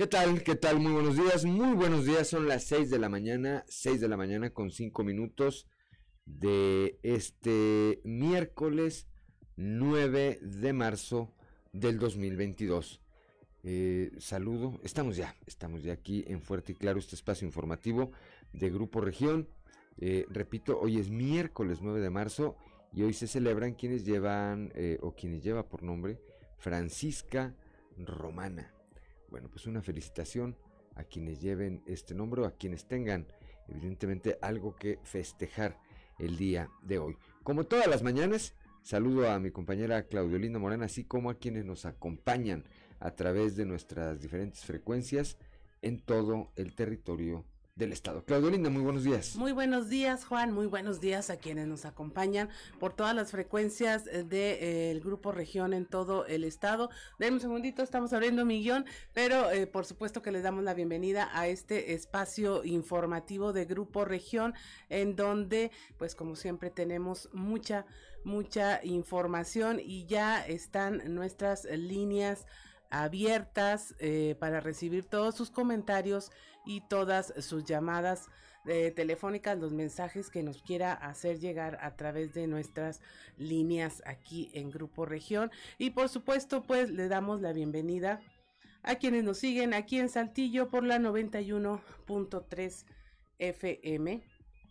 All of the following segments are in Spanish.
¿Qué tal? ¿Qué tal? Muy buenos días. Muy buenos días. Son las 6 de la mañana, 6 de la mañana con 5 minutos de este miércoles 9 de marzo del 2022. Eh, saludo, estamos ya, estamos ya aquí en Fuerte y Claro, este espacio informativo de Grupo Región. Eh, repito, hoy es miércoles 9 de marzo y hoy se celebran quienes llevan eh, o quienes lleva por nombre Francisca Romana. Bueno, pues una felicitación a quienes lleven este nombre a quienes tengan evidentemente algo que festejar el día de hoy. Como todas las mañanas, saludo a mi compañera Claudiolina Morena, así como a quienes nos acompañan a través de nuestras diferentes frecuencias en todo el territorio del Estado. Claudio Linda, muy buenos días. Muy buenos días, Juan. Muy buenos días a quienes nos acompañan por todas las frecuencias del de, eh, Grupo Región en todo el Estado. Denme un segundito, estamos abriendo mi guion, pero eh, por supuesto que les damos la bienvenida a este espacio informativo de Grupo Región, en donde, pues como siempre, tenemos mucha, mucha información y ya están nuestras líneas abiertas eh, para recibir todos sus comentarios y todas sus llamadas eh, telefónicas, los mensajes que nos quiera hacer llegar a través de nuestras líneas aquí en Grupo Región. Y por supuesto, pues le damos la bienvenida a quienes nos siguen aquí en Saltillo por la 91.3 FM.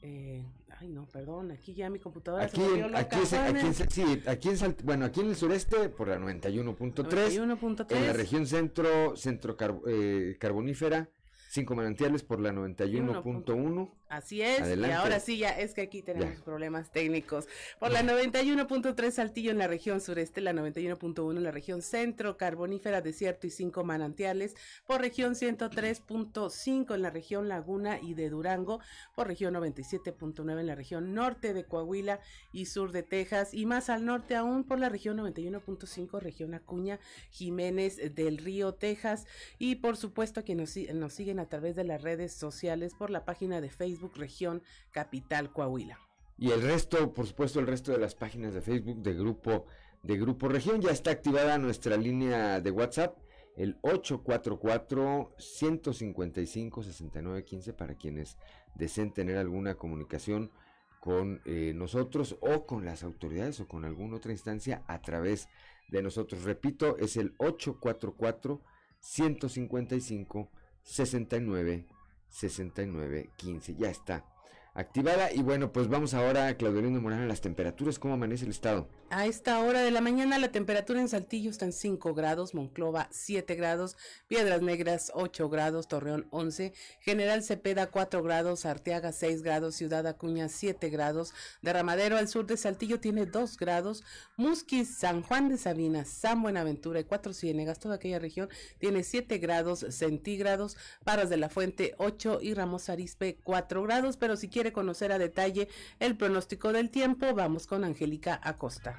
Eh, ay no, perdón, aquí ya mi computadora aquí, se loca, aquí, aquí, sí, aquí en bueno, aquí en el sureste por la 91.3, en la región centro, centro eh, carbonífera, cinco manantiales por la 91.1 Así es, y ahora sí ya es que aquí tenemos problemas técnicos. Por la 91.3 Saltillo en la región sureste, la 91.1 en la región centro, carbonífera, desierto y cinco manantiales, por región 103.5 en la región Laguna y de Durango, por región 97.9 en la región norte de Coahuila y sur de Texas, y más al norte aún por la región 91.5, región Acuña, Jiménez del Río, Texas, y por supuesto que nos, nos siguen a través de las redes sociales por la página de Facebook Región Capital Coahuila. Y el resto, por supuesto, el resto de las páginas de Facebook de Grupo, de Grupo Región. Ya está activada nuestra línea de WhatsApp, el 844-155-6915, para quienes deseen tener alguna comunicación con eh, nosotros o con las autoridades o con alguna otra instancia a través de nosotros. Repito, es el 844 155 69 6915. Ya está activada. Y bueno, pues vamos ahora, Claudelino Morán, a las temperaturas. ¿Cómo amanece el estado? A esta hora de la mañana la temperatura en Saltillo está en 5 grados, Monclova 7 grados, Piedras Negras 8 grados, Torreón 11, General Cepeda 4 grados, Arteaga 6 grados, Ciudad Acuña 7 grados, Derramadero al sur de Saltillo tiene 2 grados, Musquis, San Juan de Sabina, San Buenaventura y Cuatro Ciénegas, toda aquella región tiene 7 grados centígrados, Paras de la Fuente 8 y Ramos Arispe 4 grados, pero si quiere conocer a detalle el pronóstico del tiempo, vamos con Angélica Acosta.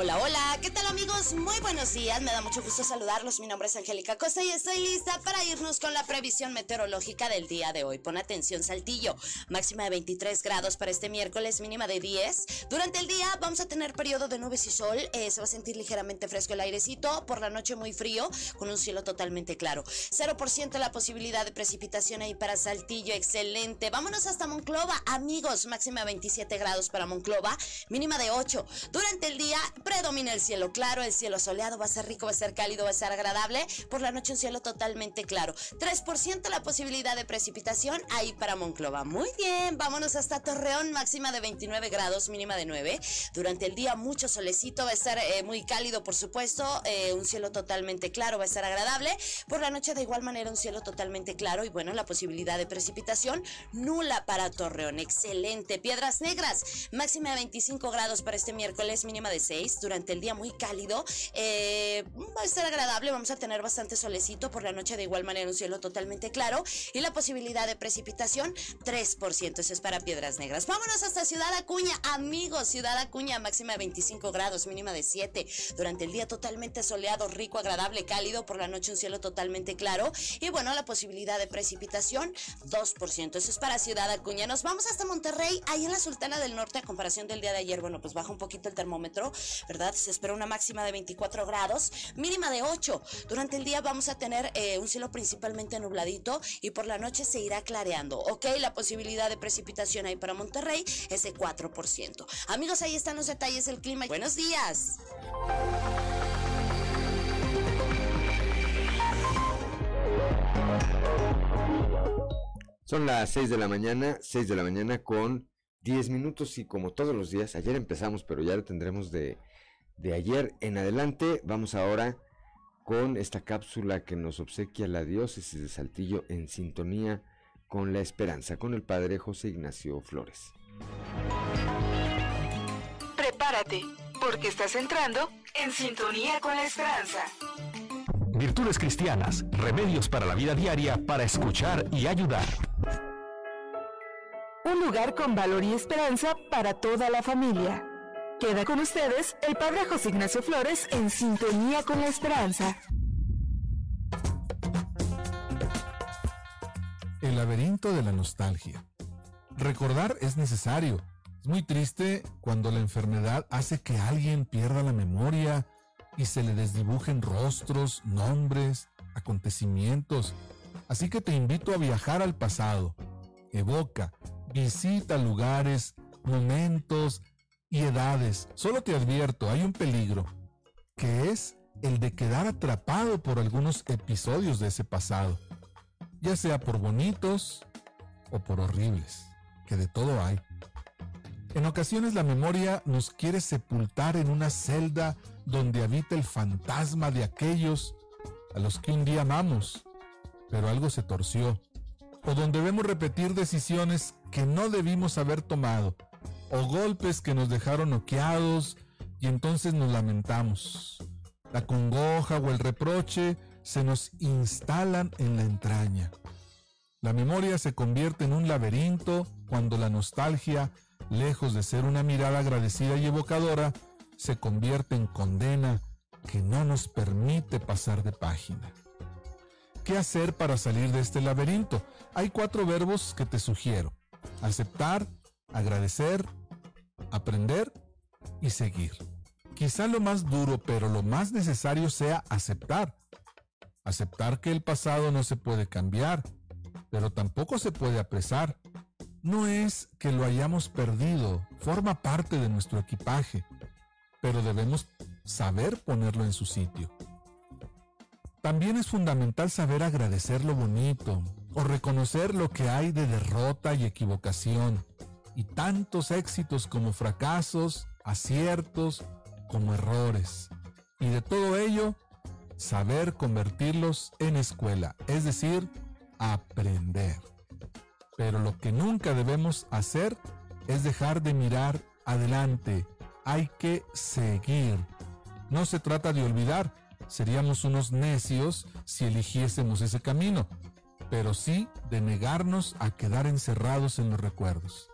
Hola, hola, ¿qué tal amigos? Muy buenos días, me da mucho gusto saludarlos. Mi nombre es Angélica Costa y estoy lista para irnos con la previsión meteorológica del día de hoy. Pon atención, Saltillo, máxima de 23 grados para este miércoles, mínima de 10. Durante el día vamos a tener periodo de nubes y sol, eh, se va a sentir ligeramente fresco el airecito, por la noche muy frío, con un cielo totalmente claro. 0% la posibilidad de precipitación ahí para Saltillo, excelente. Vámonos hasta Monclova, amigos, máxima de 27 grados para Monclova, mínima de 8. Durante el día predomina el cielo claro, el cielo soleado, va a ser rico, va a ser cálido, va a ser agradable. Por la noche un cielo totalmente claro. 3% la posibilidad de precipitación ahí para Monclova. Muy bien, vámonos hasta Torreón, máxima de 29 grados, mínima de 9. Durante el día mucho solecito, va a estar eh, muy cálido, por supuesto, eh, un cielo totalmente claro, va a estar agradable. Por la noche de igual manera un cielo totalmente claro y bueno, la posibilidad de precipitación nula para Torreón. Excelente. Piedras Negras, máxima de 25 grados para este miércoles, mínima de 6. 23 durante el día muy cálido. Eh, va a estar agradable, vamos a tener bastante solecito por la noche de igual manera un cielo totalmente claro y la posibilidad de precipitación 3%. Eso es para Piedras Negras. Vámonos hasta Ciudad Acuña, amigos. Ciudad Acuña, máxima de 25 grados, mínima de 7. Durante el día totalmente soleado, rico, agradable, cálido. Por la noche un cielo totalmente claro. Y bueno, la posibilidad de precipitación 2%. Eso es para Ciudad Acuña. Nos vamos hasta Monterrey, ahí en la Sultana del Norte, a comparación del día de ayer. Bueno, pues baja un poquito el termómetro, ¿verdad? Se espera una máxima de 24 grados, mínima de 8. Durante el día vamos a tener eh, un cielo principalmente nubladito y por la noche se irá clareando, ¿ok? La posibilidad de precipitación ahí para Monterrey es de 4%. Amigos, ahí están los detalles del clima. Buenos días. Son las 6 de la mañana, 6 de la mañana con 10 minutos y como todos los días, ayer empezamos, pero ya lo tendremos de, de ayer en adelante. Vamos ahora con esta cápsula que nos obsequia la diócesis de Saltillo en sintonía con la esperanza, con el padre José Ignacio Flores. Prepárate, porque estás entrando en sintonía con la esperanza. Virtudes cristianas, remedios para la vida diaria para escuchar y ayudar. Un lugar con valor y esperanza para toda la familia. Queda con ustedes el Padre José Ignacio Flores en sintonía con la esperanza. El laberinto de la nostalgia. Recordar es necesario. Es muy triste cuando la enfermedad hace que alguien pierda la memoria y se le desdibujen rostros, nombres, acontecimientos. Así que te invito a viajar al pasado. Evoca, visita lugares, momentos, y edades. Solo te advierto, hay un peligro, que es el de quedar atrapado por algunos episodios de ese pasado, ya sea por bonitos o por horribles, que de todo hay. En ocasiones la memoria nos quiere sepultar en una celda donde habita el fantasma de aquellos a los que un día amamos, pero algo se torció, o donde vemos repetir decisiones que no debimos haber tomado o golpes que nos dejaron noqueados y entonces nos lamentamos. La congoja o el reproche se nos instalan en la entraña. La memoria se convierte en un laberinto cuando la nostalgia, lejos de ser una mirada agradecida y evocadora, se convierte en condena que no nos permite pasar de página. ¿Qué hacer para salir de este laberinto? Hay cuatro verbos que te sugiero. Aceptar, agradecer, aprender y seguir. Quizá lo más duro, pero lo más necesario sea aceptar. Aceptar que el pasado no se puede cambiar, pero tampoco se puede apresar. No es que lo hayamos perdido, forma parte de nuestro equipaje, pero debemos saber ponerlo en su sitio. También es fundamental saber agradecer lo bonito o reconocer lo que hay de derrota y equivocación y tantos éxitos como fracasos, aciertos como errores. Y de todo ello, saber convertirlos en escuela, es decir, aprender. Pero lo que nunca debemos hacer es dejar de mirar adelante. Hay que seguir. No se trata de olvidar. Seríamos unos necios si eligiésemos ese camino, pero sí de negarnos a quedar encerrados en los recuerdos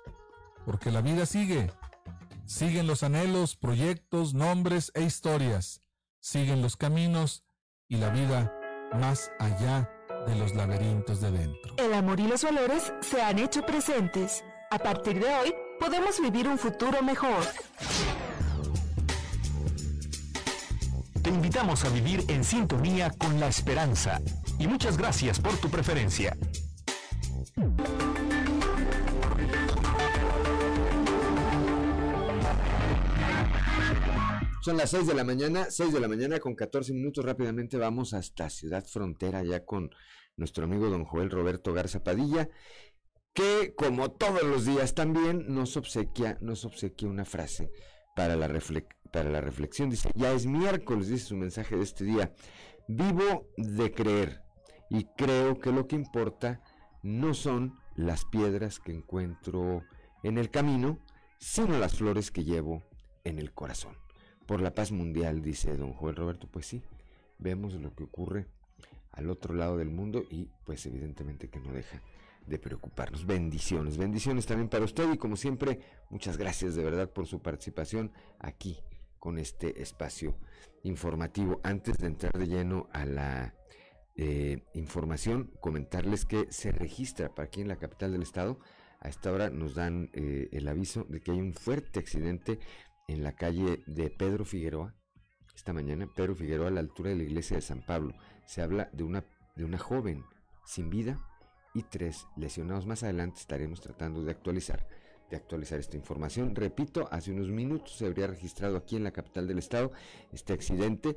porque la vida sigue. Siguen los anhelos, proyectos, nombres e historias. Siguen los caminos y la vida más allá de los laberintos de dentro. El amor y los valores se han hecho presentes. A partir de hoy, podemos vivir un futuro mejor. Te invitamos a vivir en sintonía con la esperanza y muchas gracias por tu preferencia. Son las 6 de la mañana, 6 de la mañana con 14 minutos. Rápidamente vamos hasta Ciudad Frontera, ya con nuestro amigo don Joel Roberto Garza Padilla, que como todos los días también nos obsequia, nos obsequia una frase para la, para la reflexión. Dice, ya es miércoles, dice su mensaje de este día. Vivo de creer y creo que lo que importa no son las piedras que encuentro en el camino, sino las flores que llevo en el corazón. por la paz mundial, dice don Joel Roberto. Pues sí, vemos lo que ocurre al otro lado del mundo y pues evidentemente que no deja de preocuparnos. Bendiciones, bendiciones también para usted y como siempre, muchas gracias de verdad por su participación aquí con este espacio informativo. Antes de entrar de lleno a la eh, información, comentarles que se registra para aquí en la capital del estado. A esta hora nos dan eh, el aviso de que hay un fuerte accidente en la calle de Pedro Figueroa. Esta mañana, Pedro Figueroa, a la altura de la iglesia de San Pablo. Se habla de una, de una joven sin vida y tres lesionados. Más adelante estaremos tratando de actualizar de actualizar esta información. Repito, hace unos minutos se habría registrado aquí en la capital del estado este accidente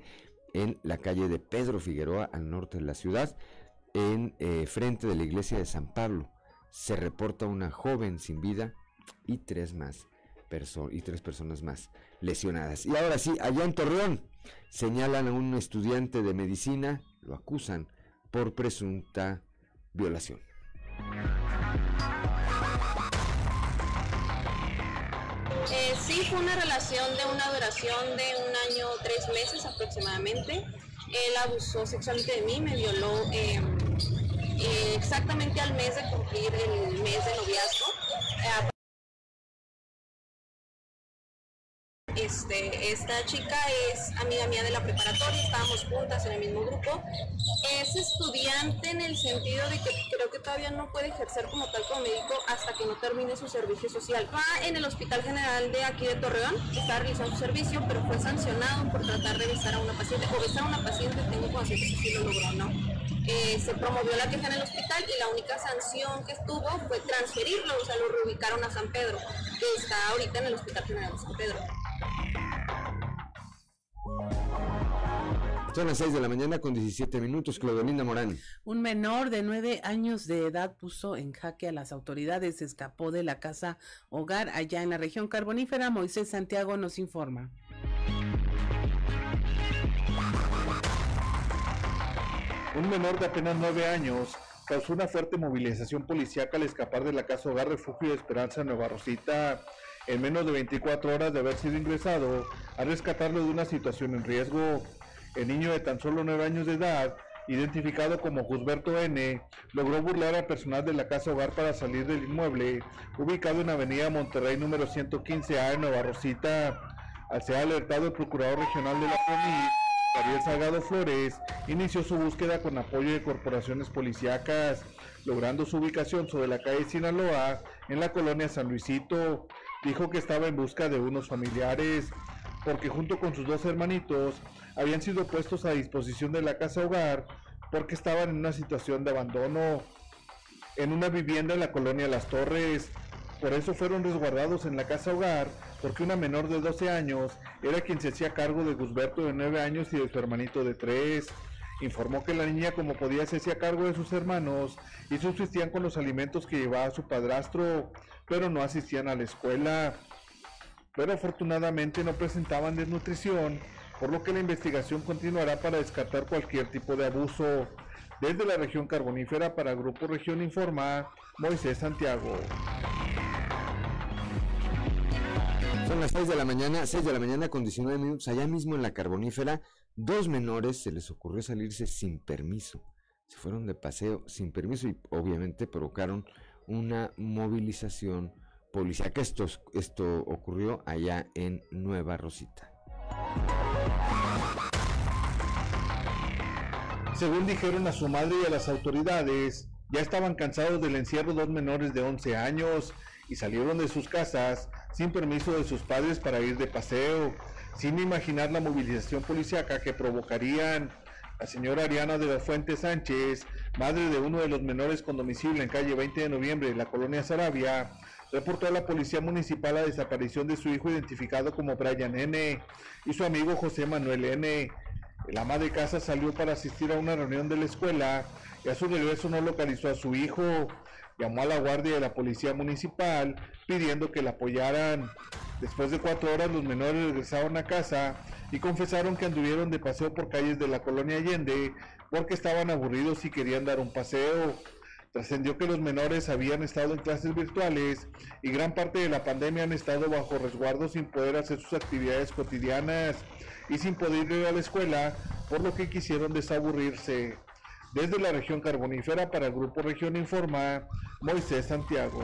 en la calle de Pedro Figueroa al norte de la ciudad, en eh, frente de la iglesia de San Pablo. Se reporta una joven sin vida y tres más y tres personas más lesionadas. Y ahora sí, allá en Torreón señalan a un estudiante de medicina, lo acusan por presunta violación. Eh, sí, fue una relación de una duración de un año, tres meses aproximadamente. Él abusó sexualmente de mí, me violó eh, eh, exactamente al mes de cumplir el mes de noviazgo. Este, esta chica es amiga mía de la preparatoria, estábamos juntas en el mismo grupo. Es estudiante en el sentido de que creo que todavía no puede ejercer como tal como médico hasta que no termine su servicio social. Va en el Hospital General de aquí de Torreón, está realizando su servicio, pero fue sancionado por tratar de besar a una paciente o besar a una paciente, tengo conciencia que sí lo logró, ¿no? Eh, se promovió la queja en el hospital y la única sanción que estuvo fue transferirlo, o sea, lo reubicaron a San Pedro, que está ahorita en el Hospital General de San Pedro. Son las 6 de la mañana con 17 minutos, Claudelinda Morán. Un menor de 9 años de edad puso en jaque a las autoridades, escapó de la casa hogar allá en la región carbonífera. Moisés Santiago nos informa. Un menor de apenas 9 años causó una fuerte movilización policíaca al escapar de la casa hogar Refugio de Esperanza Nueva Rosita. En menos de 24 horas de haber sido ingresado, a rescatarlo de una situación en riesgo. El niño de tan solo 9 años de edad, identificado como Gusberto N., logró burlar al personal de la casa hogar para salir del inmueble, ubicado en Avenida Monterrey número 115A en Nueva Rosita. Al ser alertado el procurador regional de la PRONI, Gabriel Salgado Flores, inició su búsqueda con apoyo de corporaciones policíacas, logrando su ubicación sobre la calle Sinaloa, en la colonia San Luisito. Dijo que estaba en busca de unos familiares, porque junto con sus dos hermanitos habían sido puestos a disposición de la casa hogar porque estaban en una situación de abandono en una vivienda en la colonia Las Torres. Por eso fueron resguardados en la casa hogar porque una menor de 12 años era quien se hacía cargo de Gusberto de 9 años y de su hermanito de 3. Informó que la niña como podía se hacía cargo de sus hermanos y subsistían con los alimentos que llevaba su padrastro, pero no asistían a la escuela. Pero afortunadamente no presentaban desnutrición por lo que la investigación continuará para descartar cualquier tipo de abuso. Desde la región carbonífera para Grupo Región Informa, Moisés Santiago. Son las 6 de la mañana, 6 de la mañana con 19 minutos, allá mismo en la carbonífera, dos menores se les ocurrió salirse sin permiso. Se fueron de paseo sin permiso y obviamente provocaron una movilización policíaca. Esto, esto ocurrió allá en Nueva Rosita. Según dijeron a su madre y a las autoridades, ya estaban cansados del encierro dos menores de 11 años y salieron de sus casas sin permiso de sus padres para ir de paseo, sin imaginar la movilización policíaca que provocarían. La señora Ariana de la Fuente Sánchez, madre de uno de los menores con domicilio en calle 20 de noviembre de la colonia Sarabia, reportó a la policía municipal la desaparición de su hijo identificado como Brian N. y su amigo José Manuel N el ama de casa salió para asistir a una reunión de la escuela y a su regreso no localizó a su hijo. Llamó a la guardia de la policía municipal pidiendo que la apoyaran. Después de cuatro horas los menores regresaron a casa y confesaron que anduvieron de paseo por calles de la colonia Allende porque estaban aburridos y querían dar un paseo. Trascendió que los menores habían estado en clases virtuales y gran parte de la pandemia han estado bajo resguardo sin poder hacer sus actividades cotidianas y sin poder ir a la escuela, por lo que quisieron desaburrirse. Desde la región carbonífera para el Grupo Región Informa, Moisés Santiago.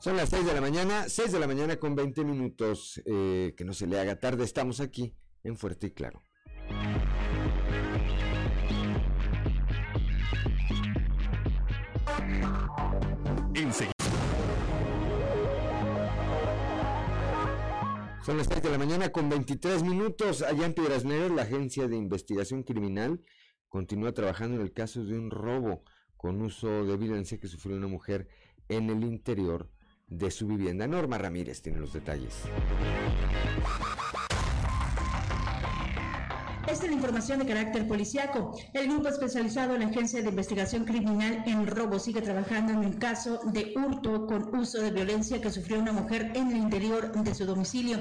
Son las 6 de la mañana, 6 de la mañana con 20 minutos. Eh, que no se le haga tarde, estamos aquí en Fuerte y Claro. Son las 6 de la mañana con 23 minutos. Allá en Piedras Negras, la Agencia de Investigación Criminal continúa trabajando en el caso de un robo con uso de violencia que sufrió una mujer en el interior de su vivienda. Norma Ramírez tiene los detalles. Esta es la información de carácter policiaco. El grupo especializado en la Agencia de Investigación Criminal en Robo sigue trabajando en un caso de hurto con uso de violencia que sufrió una mujer en el interior de su domicilio.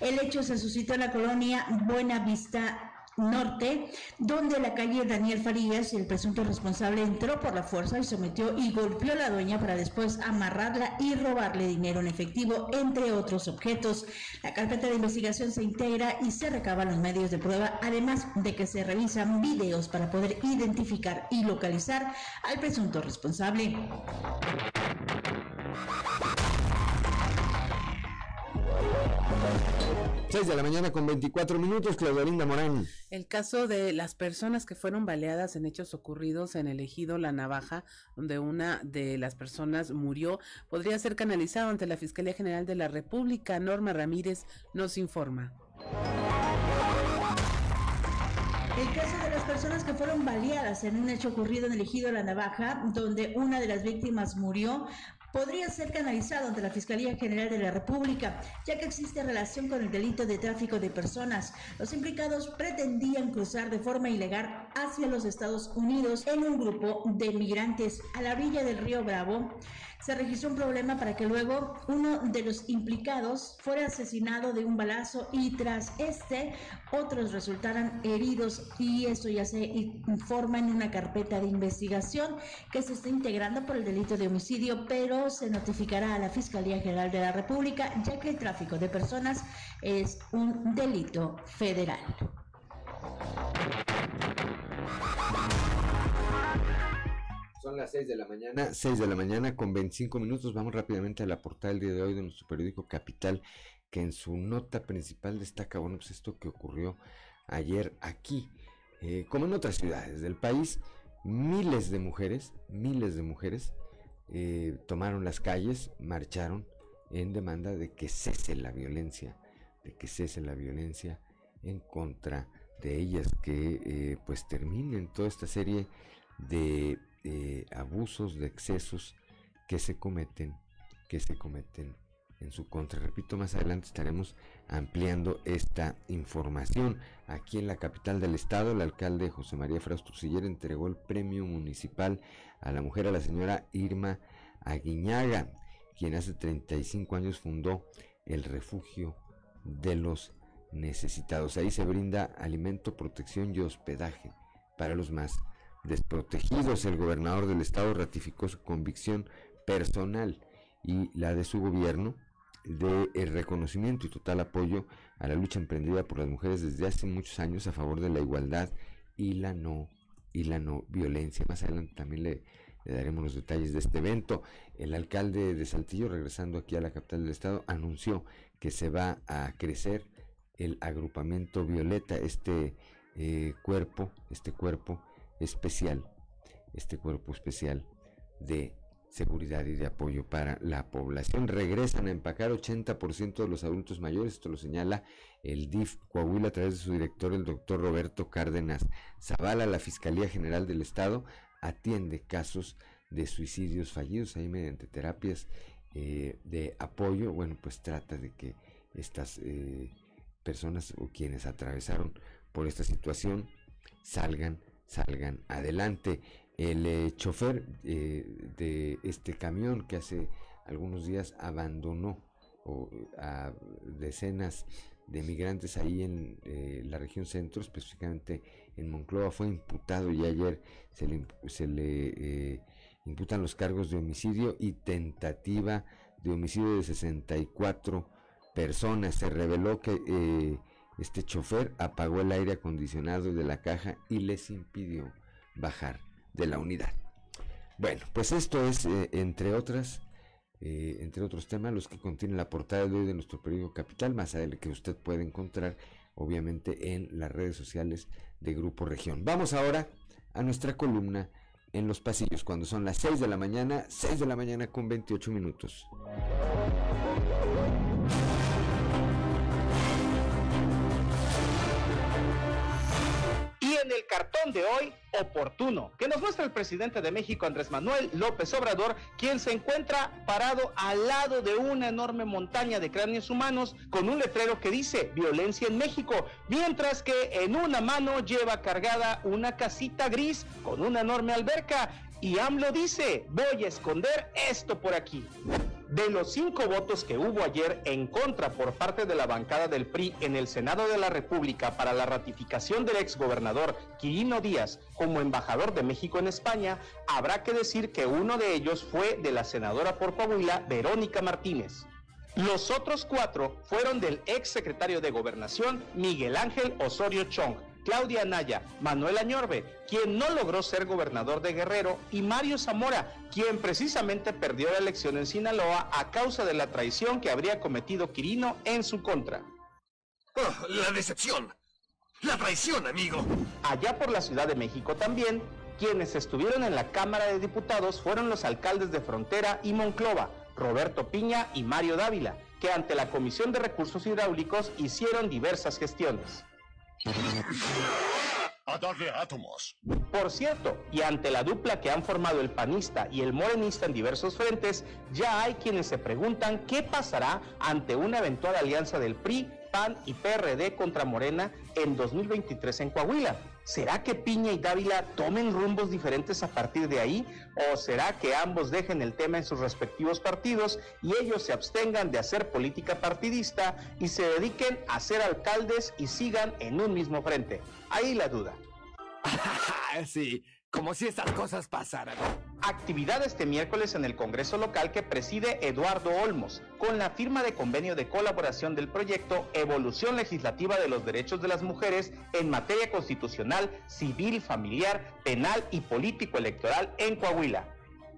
El hecho se suscitó en la colonia Buena Vista Norte, donde la calle Daniel Farías, el presunto responsable, entró por la fuerza y sometió y golpeó a la dueña para después amarrarla y robarle dinero en efectivo, entre otros objetos. La carpeta de investigación se integra y se recaban los medios de prueba, además de que se revisan videos para poder identificar y localizar al presunto responsable. 6 de la mañana con 24 minutos, Claudelinda Morán. El caso de las personas que fueron baleadas en hechos ocurridos en el ejido La Navaja, donde una de las personas murió, podría ser canalizado ante la Fiscalía General de la República. Norma Ramírez nos informa. El caso de las personas que fueron baleadas en un hecho ocurrido en el ejido La Navaja, donde una de las víctimas murió, podría ser canalizado ante la Fiscalía General de la República, ya que existe relación con el delito de tráfico de personas. Los implicados pretendían cruzar de forma ilegal hacia los Estados Unidos en un grupo de migrantes a la orilla del río Bravo se registró un problema para que luego uno de los implicados fuera asesinado de un balazo y tras este otros resultaran heridos y esto ya se informa en una carpeta de investigación que se está integrando por el delito de homicidio, pero se notificará a la Fiscalía General de la República ya que el tráfico de personas es un delito federal. Son las 6 de la mañana, 6 de la mañana con 25 minutos. Vamos rápidamente a la portada del día de hoy de nuestro periódico Capital, que en su nota principal destaca, bueno, pues esto que ocurrió ayer aquí, eh, como en otras ciudades del país, miles de mujeres, miles de mujeres eh, tomaron las calles, marcharon en demanda de que cese la violencia, de que cese la violencia en contra de ellas, que eh, pues terminen toda esta serie de abusos, de excesos que se cometen, que se cometen en su contra. Repito, más adelante estaremos ampliando esta información. Aquí en la capital del estado, el alcalde José María Fraustusiller entregó el premio municipal a la mujer, a la señora Irma Aguiñaga, quien hace 35 años fundó el refugio de los necesitados. Ahí se brinda alimento, protección y hospedaje para los más desprotegidos. El gobernador del estado ratificó su convicción personal y la de su gobierno de el reconocimiento y total apoyo a la lucha emprendida por las mujeres desde hace muchos años a favor de la igualdad y la no y la no violencia. Más adelante también le, le daremos los detalles de este evento. El alcalde de Saltillo, regresando aquí a la capital del estado, anunció que se va a crecer el agrupamiento Violeta, este eh, cuerpo, este cuerpo especial, este cuerpo especial de seguridad y de apoyo para la población. Regresan a empacar 80% de los adultos mayores, esto lo señala el DIF Coahuila a través de su director, el doctor Roberto Cárdenas Zavala. La Fiscalía General del Estado atiende casos de suicidios fallidos ahí mediante terapias eh, de apoyo. Bueno, pues trata de que estas eh, personas o quienes atravesaron por esta situación salgan salgan adelante. El eh, chofer eh, de este camión que hace algunos días abandonó a decenas de migrantes ahí en eh, la región centro, específicamente en Monclova, fue imputado y ayer se le, se le eh, imputan los cargos de homicidio y tentativa de homicidio de 64 personas. Se reveló que eh, este chofer apagó el aire acondicionado de la caja y les impidió bajar de la unidad. Bueno, pues esto es, entre otras, eh, entre otros temas, los que contienen la portada de hoy de nuestro periódico Capital, más adelante que usted puede encontrar, obviamente, en las redes sociales de Grupo Región. Vamos ahora a nuestra columna en los pasillos, cuando son las 6 de la mañana, 6 de la mañana con 28 minutos. Cartón de hoy oportuno, que nos muestra el presidente de México, Andrés Manuel López Obrador, quien se encuentra parado al lado de una enorme montaña de cráneos humanos con un letrero que dice violencia en México, mientras que en una mano lleva cargada una casita gris con una enorme alberca y AMLO dice, voy a esconder esto por aquí. De los cinco votos que hubo ayer en contra por parte de la bancada del PRI en el Senado de la República para la ratificación del exgobernador Quirino Díaz como embajador de México en España, habrá que decir que uno de ellos fue de la senadora por Coahuila, Verónica Martínez. Los otros cuatro fueron del ex secretario de Gobernación, Miguel Ángel Osorio Chong, Claudia Naya, Manuel Añorbe, quien no logró ser gobernador de Guerrero, y Mario Zamora, quien precisamente perdió la elección en Sinaloa a causa de la traición que habría cometido Quirino en su contra. Oh, la decepción. La traición, amigo. Allá por la Ciudad de México también, quienes estuvieron en la Cámara de Diputados fueron los alcaldes de Frontera y Monclova, Roberto Piña y Mario Dávila, que ante la Comisión de Recursos Hidráulicos hicieron diversas gestiones. A darle átomos. Por cierto, y ante la dupla que han formado el panista y el morenista en diversos frentes, ya hay quienes se preguntan qué pasará ante una eventual alianza del PRI, PAN y PRD contra Morena en 2023 en Coahuila. ¿Será que Piña y Dávila tomen rumbos diferentes a partir de ahí? ¿O será que ambos dejen el tema en sus respectivos partidos y ellos se abstengan de hacer política partidista y se dediquen a ser alcaldes y sigan en un mismo frente? Ahí la duda. sí, como si estas cosas pasaran. Actividad este miércoles en el Congreso local que preside Eduardo Olmos, con la firma de convenio de colaboración del proyecto Evolución Legislativa de los Derechos de las Mujeres en materia constitucional, civil, familiar, penal y político electoral en Coahuila.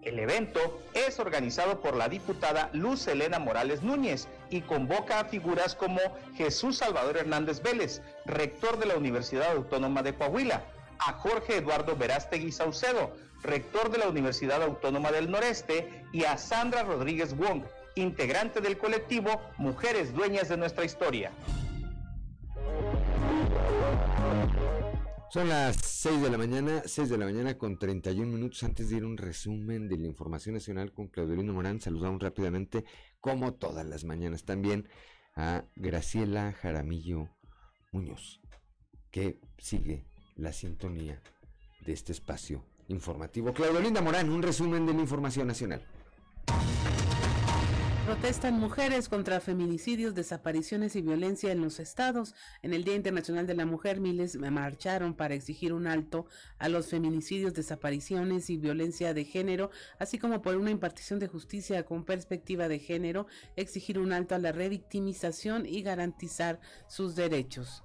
El evento es organizado por la diputada Luz Elena Morales Núñez y convoca a figuras como Jesús Salvador Hernández Vélez, rector de la Universidad Autónoma de Coahuila, a Jorge Eduardo Verástegui Saucedo, rector de la Universidad Autónoma del Noreste, y a Sandra Rodríguez Wong, integrante del colectivo Mujeres Dueñas de Nuestra Historia. Son las 6 de la mañana, 6 de la mañana con 31 minutos antes de ir un resumen de la información nacional con Claudelino Morán. Saludamos rápidamente, como todas las mañanas, también a Graciela Jaramillo Muñoz, que sigue la sintonía de este espacio informativo. Claudio Linda Morán, un resumen de la información nacional. Protestan mujeres contra feminicidios, desapariciones y violencia en los estados. En el Día Internacional de la Mujer, miles marcharon para exigir un alto a los feminicidios, desapariciones y violencia de género, así como por una impartición de justicia con perspectiva de género, exigir un alto a la revictimización y garantizar sus derechos.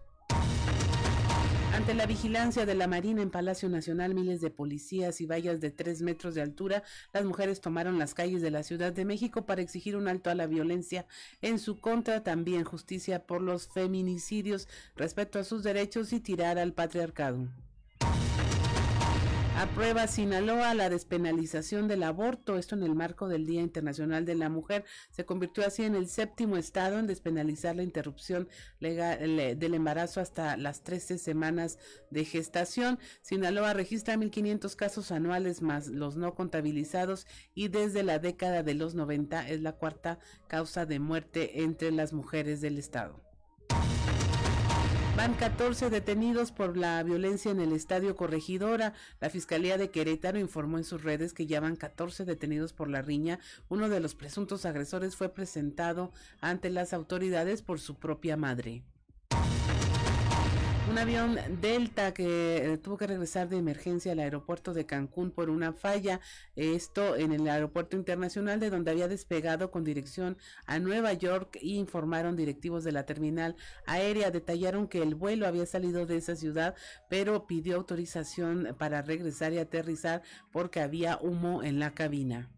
Ante la vigilancia de la Marina en Palacio Nacional, miles de policías y vallas de tres metros de altura, las mujeres tomaron las calles de la Ciudad de México para exigir un alto a la violencia en su contra, también justicia por los feminicidios, respeto a sus derechos y tirar al patriarcado. Aprueba Sinaloa la despenalización del aborto, esto en el marco del Día Internacional de la Mujer. Se convirtió así en el séptimo estado en despenalizar la interrupción legal, del embarazo hasta las 13 semanas de gestación. Sinaloa registra 1.500 casos anuales más los no contabilizados y desde la década de los 90 es la cuarta causa de muerte entre las mujeres del estado. Van 14 detenidos por la violencia en el Estadio Corregidora. La Fiscalía de Querétaro informó en sus redes que ya van 14 detenidos por la riña. Uno de los presuntos agresores fue presentado ante las autoridades por su propia madre. Un avión Delta que eh, tuvo que regresar de emergencia al aeropuerto de Cancún por una falla. Esto en el aeropuerto internacional de donde había despegado con dirección a Nueva York y informaron directivos de la terminal aérea. Detallaron que el vuelo había salido de esa ciudad, pero pidió autorización para regresar y aterrizar porque había humo en la cabina.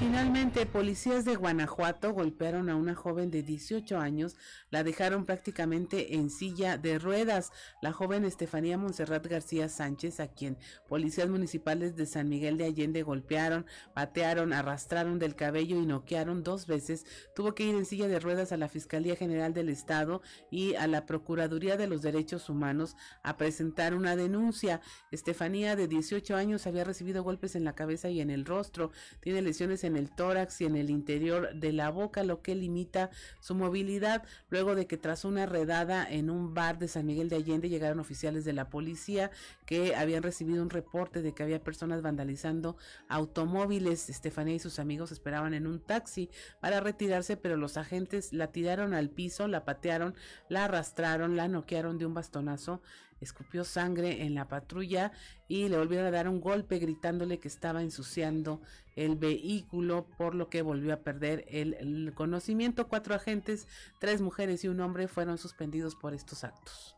Finalmente, policías de Guanajuato golpearon a una joven de 18 años, la dejaron prácticamente en silla de ruedas. La joven Estefanía Monserrat García Sánchez, a quien policías municipales de San Miguel de Allende golpearon, patearon, arrastraron del cabello y noquearon dos veces, tuvo que ir en silla de ruedas a la Fiscalía General del Estado y a la Procuraduría de los Derechos Humanos a presentar una denuncia. Estefanía, de 18 años, había recibido golpes en la cabeza y en el rostro, tiene lesiones en en el tórax y en el interior de la boca, lo que limita su movilidad. Luego de que tras una redada en un bar de San Miguel de Allende llegaron oficiales de la policía que habían recibido un reporte de que había personas vandalizando automóviles. Estefanía y sus amigos esperaban en un taxi para retirarse, pero los agentes la tiraron al piso, la patearon, la arrastraron, la noquearon de un bastonazo escupió sangre en la patrulla y le volvieron a dar un golpe gritándole que estaba ensuciando el vehículo, por lo que volvió a perder el, conocimiento. Cuatro agentes, tres mujeres y un hombre fueron suspendidos por estos actos.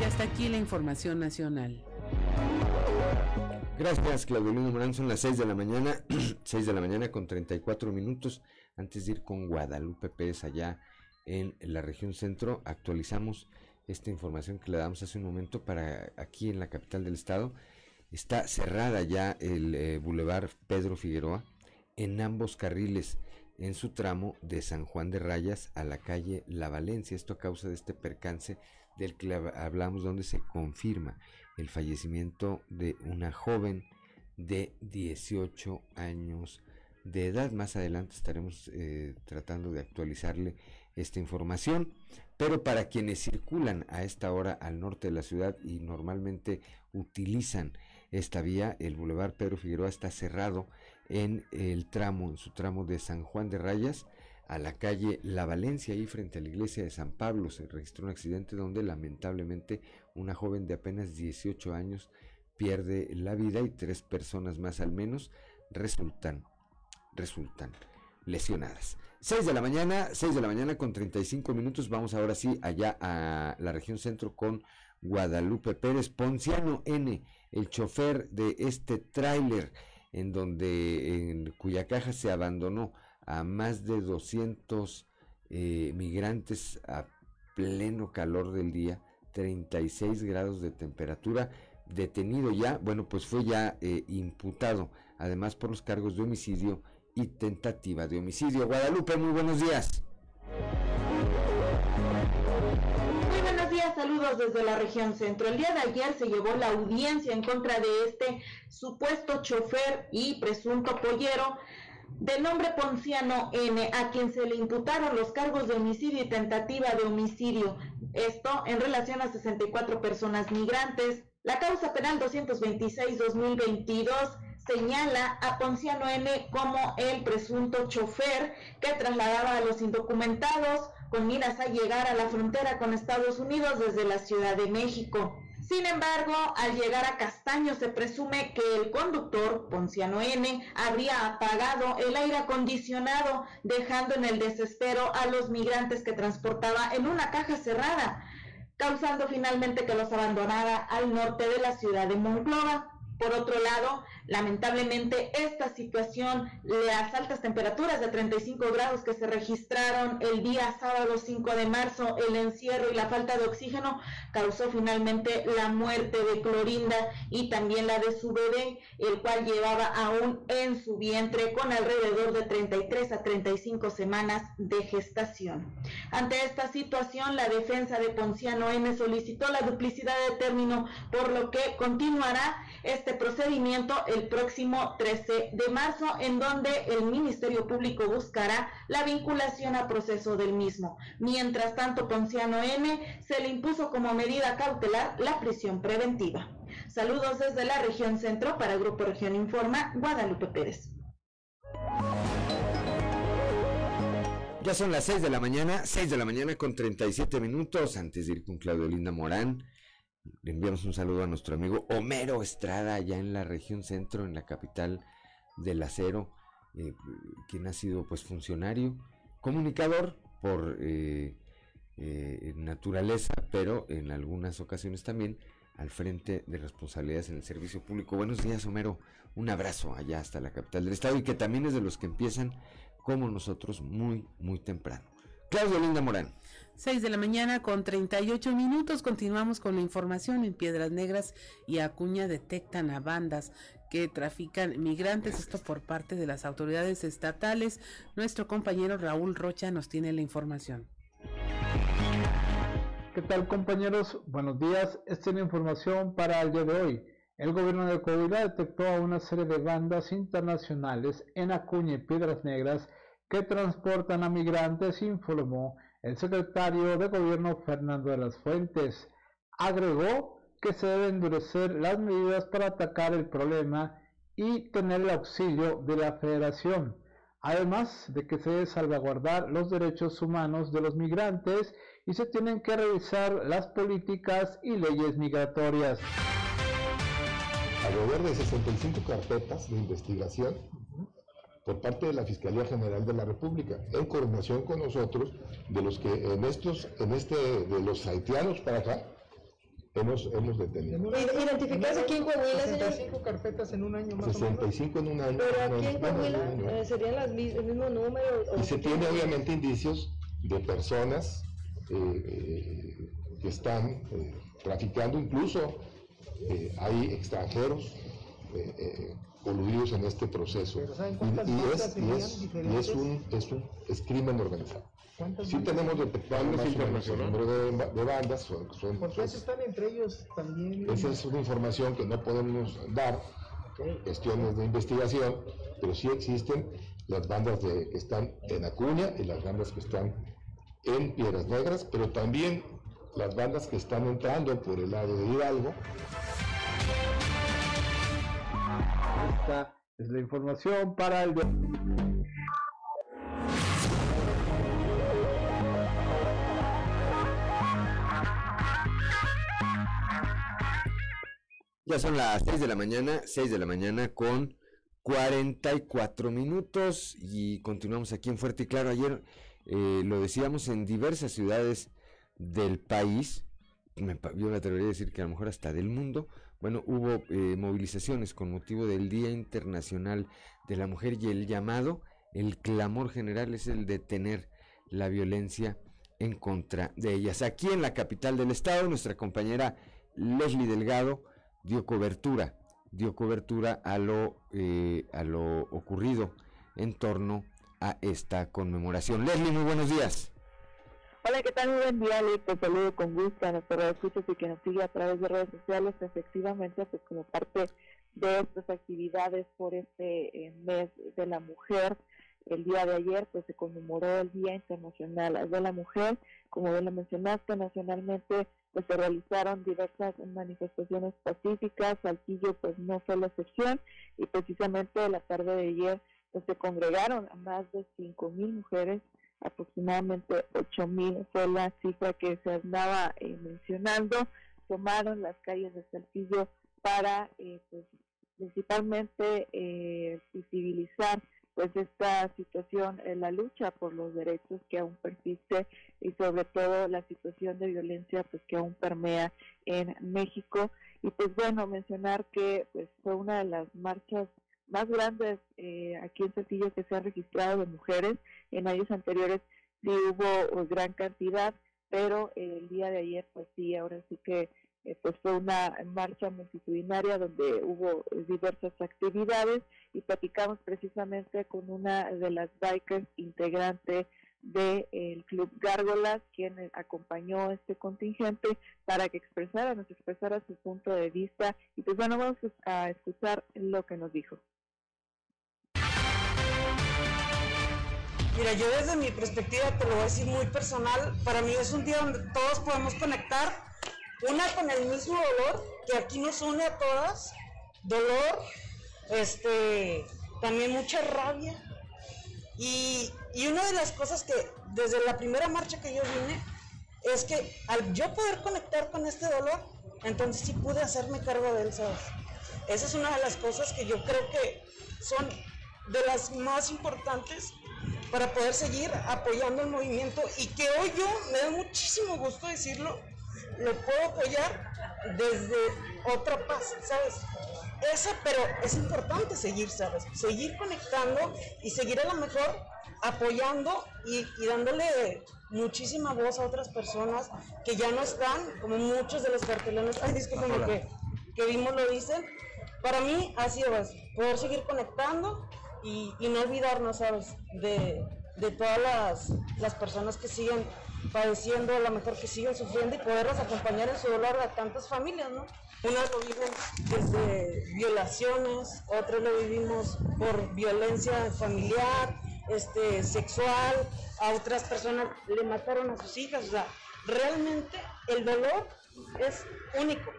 Y hasta aquí la información nacional. Gracias, Claudio Lino Morán. Son las 6 de la mañana, 6 de la mañana con 34 minutos. Antes de ir con Guadalupe Pérez allá en la región centro, actualizamos esta información que le damos hace un momento para aquí en la capital del estado. Está cerrada ya el eh, Boulevard Pedro Figueroa en ambos carriles en su tramo de San Juan de Rayas a la calle La Valencia. Esto a causa de este percance del que hablamos donde se confirma el fallecimiento de una joven de 18 años de edad. Más adelante estaremos eh, tratando de actualizarle esta información. Pero para quienes circulan a esta hora al norte de la ciudad y normalmente utilizan esta vía, el Boulevard Pedro Figueroa está cerrado en el tramo, en su tramo de San Juan de Rayas a la calle La Valencia, y frente a la iglesia de San Pablo, se registró un accidente donde lamentablemente una joven de apenas 18 años pierde la vida y tres personas más al menos resultan, resultan lesionadas. 6 de la mañana, 6 de la mañana con 35 minutos. Vamos ahora sí allá a la región centro con Guadalupe Pérez Ponciano N, el chofer de este tráiler en donde en cuya caja se abandonó a más de 200 eh, migrantes a pleno calor del día, 36 grados de temperatura, detenido ya, bueno, pues fue ya eh, imputado, además por los cargos de homicidio y tentativa de homicidio. Guadalupe, muy buenos días. Muy buenos días, saludos desde la región centro. El día de ayer se llevó la audiencia en contra de este supuesto chofer y presunto pollero de nombre Ponciano N, a quien se le imputaron los cargos de homicidio y tentativa de homicidio. Esto en relación a 64 personas migrantes. La causa penal 226-2022 señala a Ponciano N como el presunto chofer que trasladaba a los indocumentados con miras a llegar a la frontera con Estados Unidos desde la Ciudad de México. Sin embargo, al llegar a Castaño se presume que el conductor, Ponciano N, habría apagado el aire acondicionado, dejando en el desespero a los migrantes que transportaba en una caja cerrada, causando finalmente que los abandonara al norte de la ciudad de Monclova. Por otro lado, lamentablemente esta situación, las altas temperaturas de 35 grados que se registraron el día sábado 5 de marzo, el encierro y la falta de oxígeno causó finalmente la muerte de Clorinda y también la de su bebé, el cual llevaba aún en su vientre con alrededor de 33 a 35 semanas de gestación. Ante esta situación, la defensa de Ponciano M solicitó la duplicidad de término, por lo que continuará este procedimiento el próximo 13 de marzo, en donde el Ministerio Público buscará la vinculación a proceso del mismo. Mientras tanto, Ponciano N se le impuso como medida cautelar la prisión preventiva. Saludos desde la región centro para Grupo Región Informa, Guadalupe Pérez. Ya son las 6 de la mañana, 6 de la mañana con 37 minutos. Antes de ir con Claudio Linda Morán, enviamos un saludo a nuestro amigo Homero Estrada, allá en la región centro, en la capital del acero, eh, quien ha sido pues funcionario, comunicador por eh, eh, naturaleza, pero en algunas ocasiones también al frente de responsabilidades en el servicio público. Buenos días, Homero. Un abrazo allá hasta la capital del estado y que también es de los que empiezan como nosotros muy, muy temprano. Claudio Linda Morán. 6 de la mañana con 38 minutos. Continuamos con la información. En Piedras Negras y Acuña detectan a bandas que trafican migrantes. Esto por parte de las autoridades estatales. Nuestro compañero Raúl Rocha nos tiene la información. ¿Qué tal compañeros? Buenos días. Esta es la información para el día de hoy. El gobierno de Coahuila detectó a una serie de bandas internacionales en Acuña y Piedras Negras que transportan a migrantes, informó el secretario de gobierno Fernando de las Fuentes. Agregó que se deben endurecer las medidas para atacar el problema y tener el auxilio de la federación, además de que se debe salvaguardar los derechos humanos de los migrantes y se tienen que revisar las políticas y leyes migratorias alrededor de 65 carpetas de investigación por parte de la Fiscalía General de la República, en coordinación con nosotros, de los que en estos, en este, de los haitianos para acá, hemos, hemos detenido. ¿Identificarse aquí en Coahuila, 65 carpetas en un año más 65 o en un año. Pero aquí en Coahuila eh, serían las, el mismo número. Y se tiene obviamente indicios de personas eh, eh, que están traficando incluso eh, hay extranjeros eh, eh, coludidos en este proceso. Y, es, es, un, es, un, es crimen organizado. Sí tenemos detectados el número de, de, bandas. Son, son, ¿Por qué están entre ellos también? Esa es una información que no podemos dar, cuestiones de investigación, pero sí existen las bandas de, que están en Acuña y las bandas que están en Piedras Negras, pero también las bandas que están entrando por el lado de Hidalgo es la información para el Ya son las 6 de la mañana, 6 de la mañana con 44 minutos y continuamos aquí en Fuerte y Claro. Ayer eh, lo decíamos en diversas ciudades del país, me, yo me atrevería a decir que a lo mejor hasta del mundo, bueno, hubo eh, movilizaciones con motivo del Día Internacional de la Mujer y el llamado, el clamor general es el de detener la violencia en contra de ellas. Aquí en la capital del estado, nuestra compañera Leslie Delgado dio cobertura, dio cobertura a lo, eh, a lo ocurrido en torno a esta conmemoración. Leslie, muy buenos días. Hola, ¿qué tal? Muy buen día, Te saludo con gusto a nuestros escuchas y que nos sigue a través de redes sociales. Efectivamente, pues como parte de estas actividades por este eh, mes de la mujer, el día de ayer pues se conmemoró el Día Internacional de la Mujer. Como bien lo mencionaste, nacionalmente pues se realizaron diversas manifestaciones pacíficas, Saltillo pues no fue la excepción y precisamente la tarde de ayer pues se congregaron a más de 5.000 mujeres aproximadamente 8 mil fue la cifra que se andaba eh, mencionando, tomaron las calles de Saltillo para eh, pues, principalmente eh, visibilizar pues esta situación, en la lucha por los derechos que aún persiste y sobre todo la situación de violencia pues que aún permea en México. Y pues bueno mencionar que pues fue una de las marchas más grandes eh, aquí en Saltillo que se ha registrado de mujeres. En años anteriores sí hubo gran cantidad, pero el día de ayer, pues sí, ahora sí que eh, pues fue una marcha multitudinaria donde hubo diversas actividades y platicamos precisamente con una de las bikers integrante del Club Gárgolas, quien acompañó este contingente para que expresara, nos expresara su punto de vista. Y pues bueno, vamos a escuchar lo que nos dijo. Mira, yo desde mi perspectiva, te lo voy a decir muy personal, para mí es un día donde todos podemos conectar, una con el mismo dolor, que aquí nos une a todas, dolor, este, también mucha rabia, Y, y una de las cosas que desde la primera marcha que yo vine es que al yo poder conectar con este dolor, entonces sí pude hacerme cargo de él, ¿sabes? Esa es una de las cosas que yo creo que son de las más importantes para poder seguir apoyando el movimiento y que hoy yo, me da muchísimo gusto decirlo, lo puedo apoyar desde otra paz, ¿sabes? Esa, pero es importante seguir, ¿sabes? Seguir conectando y seguir a lo mejor apoyando y, y dándole muchísima voz a otras personas que ya no están, como muchos de los cartelones, ay, que, que vimos lo dicen. Para mí ha sido poder seguir conectando y, no olvidarnos. De, de todas las, las personas que siguen padeciendo, a lo mejor que siguen sufriendo y poderlas acompañar en su dolor a tantas familias, ¿no? Unas lo viven desde violaciones, otras lo vivimos por violencia familiar, este, sexual, a otras personas le mataron a sus hijas, o sea, realmente el dolor es único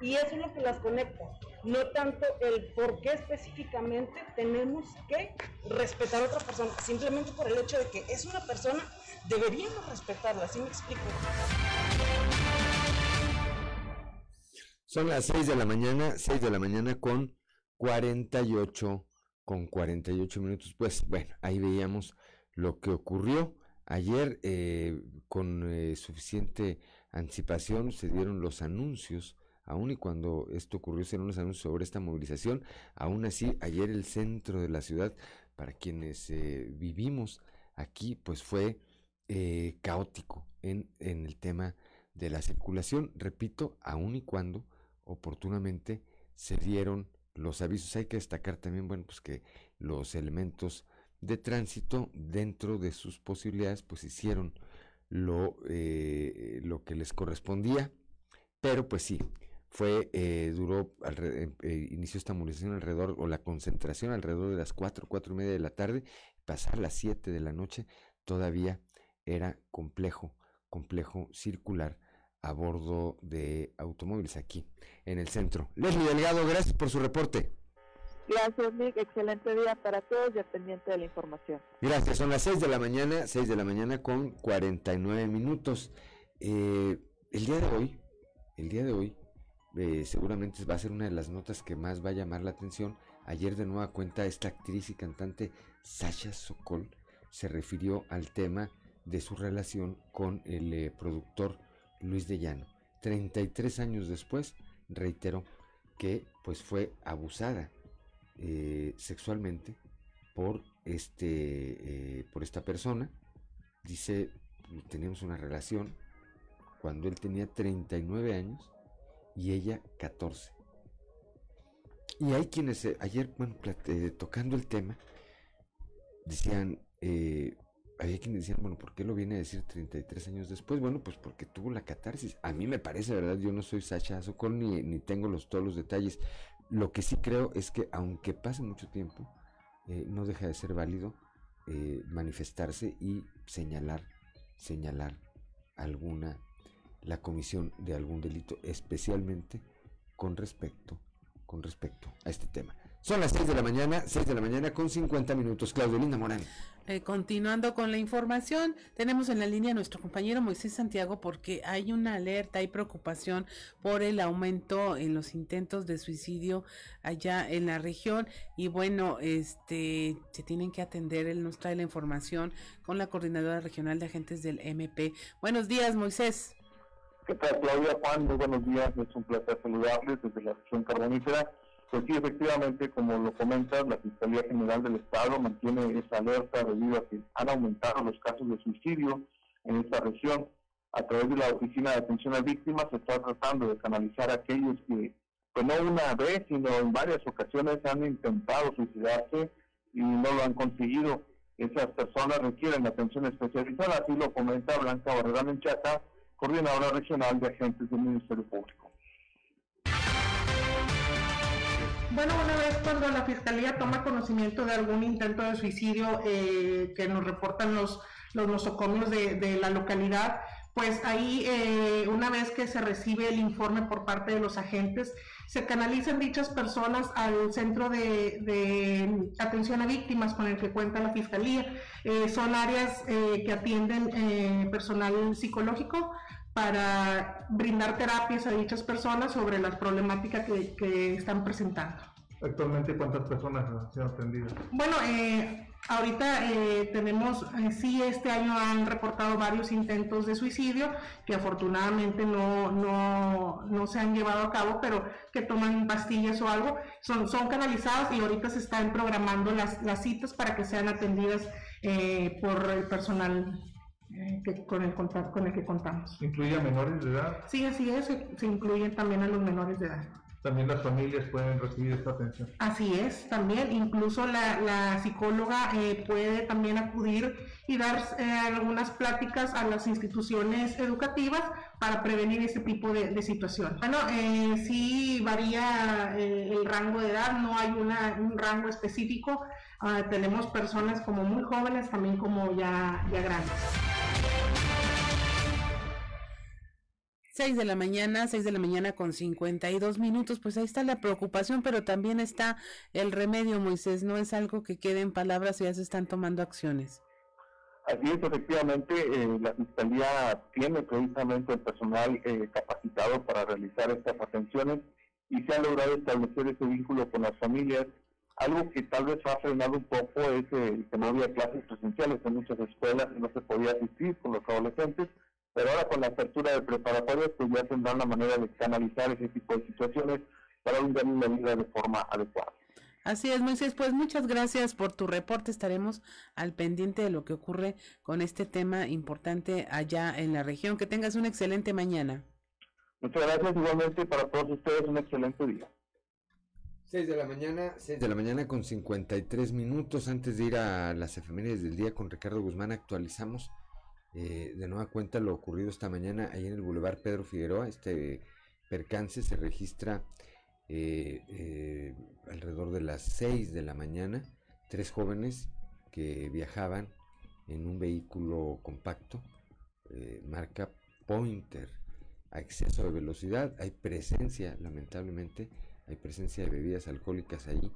y eso es lo que las conecta, no tanto el por qué específicamente tenemos que respetar a otra persona, simplemente por el hecho de que es una persona, deberíamos respetarla, ¿sí me explico? Son las 6 de la mañana, 6 de la mañana con 48, con 48 minutos. Pues bueno, ahí veíamos lo que ocurrió. Ayer, eh, con eh, suficiente anticipación, se dieron los anuncios, aun y cuando esto ocurrió, se los anuncios sobre esta movilización. Aún así, ayer el centro de la ciudad, para quienes eh, vivimos aquí, pues fue eh, caótico en, el tema de la circulación. Repito, aun y cuando oportunamente se dieron los avisos. Hay que destacar también, bueno, pues que los elementos de tránsito dentro de sus posibilidades, pues hicieron lo, eh, lo que les correspondía, pero pues sí, fue, eh, duró, alre- eh, inició esta movilización alrededor, o la concentración alrededor de las cuatro, cuatro y media de la tarde, pasar las siete de la noche, todavía era complejo, complejo circular a bordo de automóviles aquí en el centro. Leslie Delgado, gracias por su reporte. Gracias, Nick. Excelente día para todos y al pendiente de la información. Gracias, son las 6 de la mañana, 6 de la mañana con 49 minutos. Eh, el día de hoy, el día de hoy, eh, seguramente va a ser una de las notas que más va a llamar la atención. Ayer de nueva cuenta esta actriz y cantante Sasha Sokol se refirió al tema de su relación con el eh, productor Luis de Llano. 33 años después, reiteró que pues fue abusada eh, sexualmente por este por esta persona dice teníamos una relación cuando él tenía 39 años y ella 14 y hay quienes eh, ayer bueno eh, tocando el tema decían eh, había quienes decían bueno por qué lo viene a decir 33 años después bueno pues porque tuvo la catarsis. A mí me parece verdad yo no soy Sacha Sokol ni, ni tengo los todos los detalles. Lo que sí creo es que aunque pase mucho tiempo, no deja de ser válido manifestarse y señalar, señalar alguna, la comisión de algún delito, especialmente con respecto, con respecto a este tema. Son las 6 de la mañana, 6 de la mañana con 50 minutos. Claudelina Morán. Eh, continuando con la información, tenemos en la línea a nuestro compañero Moisés Santiago porque hay una alerta, hay preocupación por el aumento en los intentos de suicidio allá en la región y bueno, este se tienen que atender, él nos trae la información con la coordinadora regional de agentes del MP. Buenos días, Moisés. ¿Qué tal, Claudia? Juan, muy buenos días. Es un placer saludarles desde la región carbonífera. Pues sí, efectivamente, como lo comentas, la Fiscalía General del Estado mantiene esa alerta debido a que han aumentado los casos de suicidio en esta región. A través de la Oficina de Atención a Víctimas se está tratando de canalizar a aquellos que, pues no una vez, sino en varias ocasiones han intentado suicidarse y no lo han conseguido. Esas personas requieren atención especializada, así lo comenta Blanca Barrera Menchaca, coordinadora regional de agentes del Ministerio Público. Bueno, una vez cuando la Fiscalía toma conocimiento de algún intento de suicidio eh, que nos reportan los, los nosocomios de, de la localidad, pues ahí eh, una vez que se recibe el informe por parte de los agentes, se canalizan dichas personas al centro de, atención a víctimas con el que cuenta la Fiscalía. Eh, son áreas eh, que atienden personal psicológico para brindar terapias a dichas personas sobre las problemáticas que, que están presentando. Actualmente, ¿cuántas personas han sido atendidas? Bueno, eh, ahorita eh, tenemos, eh, sí, este año han reportado varios intentos de suicidio que afortunadamente no, no, no, se han llevado a cabo, pero que toman pastillas o algo, son, son canalizadas y ahorita se están programando las, las citas para que sean atendidas por el personal que, con, el, con el que contamos. ¿Incluye a menores de edad? Sí, así es, se, se incluyen también a los menores de edad también las familias pueden recibir esta atención. Así es, también incluso la, psicóloga eh, puede también acudir y dar eh, algunas pláticas a las instituciones educativas para prevenir ese tipo de, situación. Bueno, eh, sí varía eh, el rango de edad, no hay una, un rango específico. Ah, tenemos personas como muy jóvenes, también como ya, ya grandes. 6 de la mañana, 6 de la mañana con 52 minutos, pues ahí está la preocupación, pero también está el remedio, Moisés, no es algo que quede en palabras, ya se están tomando acciones. Así es, efectivamente, eh, la Fiscalía tiene precisamente el personal eh, capacitado para realizar estas atenciones y se ha logrado establecer ese vínculo con las familias. Algo que tal vez ha frenado un poco es eh, que no había clases presenciales en muchas escuelas y no se podía asistir con los adolescentes pero ahora con la apertura de preparatorios, pues ya tendrán la manera de canalizar ese tipo de situaciones para un una vida de forma adecuada. Así es, Moisés. Pues muchas gracias por tu reporte. Estaremos al pendiente de lo que ocurre con este tema importante allá en la región. Que tengas una excelente mañana. Muchas gracias igualmente para todos ustedes. Un excelente día. 6 de la mañana, 6 de la mañana con 53 minutos. Antes de ir a las efemérides del día con Ricardo Guzmán, actualizamos eh, de nueva cuenta lo ocurrido esta mañana ahí en el Boulevard Pedro Figueroa. Este percance se registra eh, eh, alrededor de las 6 de la mañana. Tres jóvenes que viajaban en un vehículo compacto, marca Pointer, a exceso de velocidad. Hay presencia, lamentablemente, hay presencia de bebidas alcohólicas ahí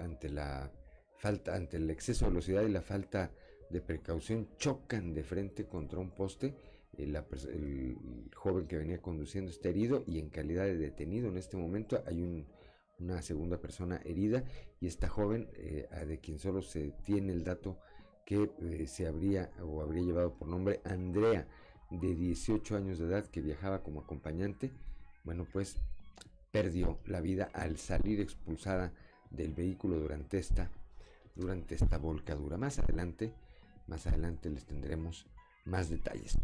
ante la falta, ante el exceso de velocidad y la falta de precaución chocan de frente contra un poste. Eh, el, joven que venía conduciendo está herido y en calidad de detenido en este momento hay una segunda persona herida y esta joven eh, de quien solo se tiene el dato que eh, se habría o habría llevado por nombre Andrea de 18 años de edad que viajaba como acompañante bueno pues perdió la vida al salir expulsada del vehículo durante esta durante esta volcadura más adelante más adelante les tendremos más detalles.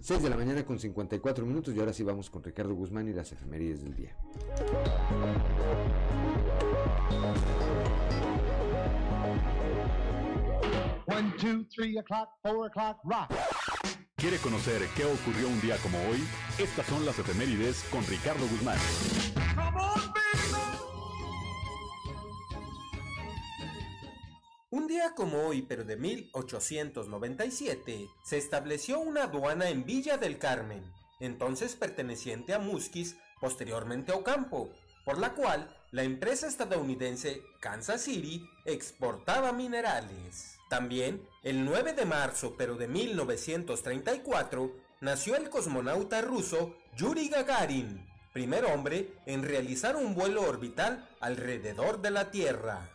6 de la mañana con 54 minutos y ahora sí vamos con Ricardo Guzmán y las efemérides del día. One, two, three o'clock, four o'clock, rock. ¿Quiere conocer qué ocurrió un día como hoy? Estas son las efemérides con Ricardo Guzmán. Un día como hoy, pero de 1897, se estableció una aduana en Villa del Carmen, entonces perteneciente a Musquis, posteriormente a Ocampo, por la cual la empresa estadounidense Kansas City exportaba minerales. También, el 9 de marzo, pero de 1934, nació el cosmonauta ruso Yuri Gagarin, primer hombre en realizar un vuelo orbital alrededor de la Tierra.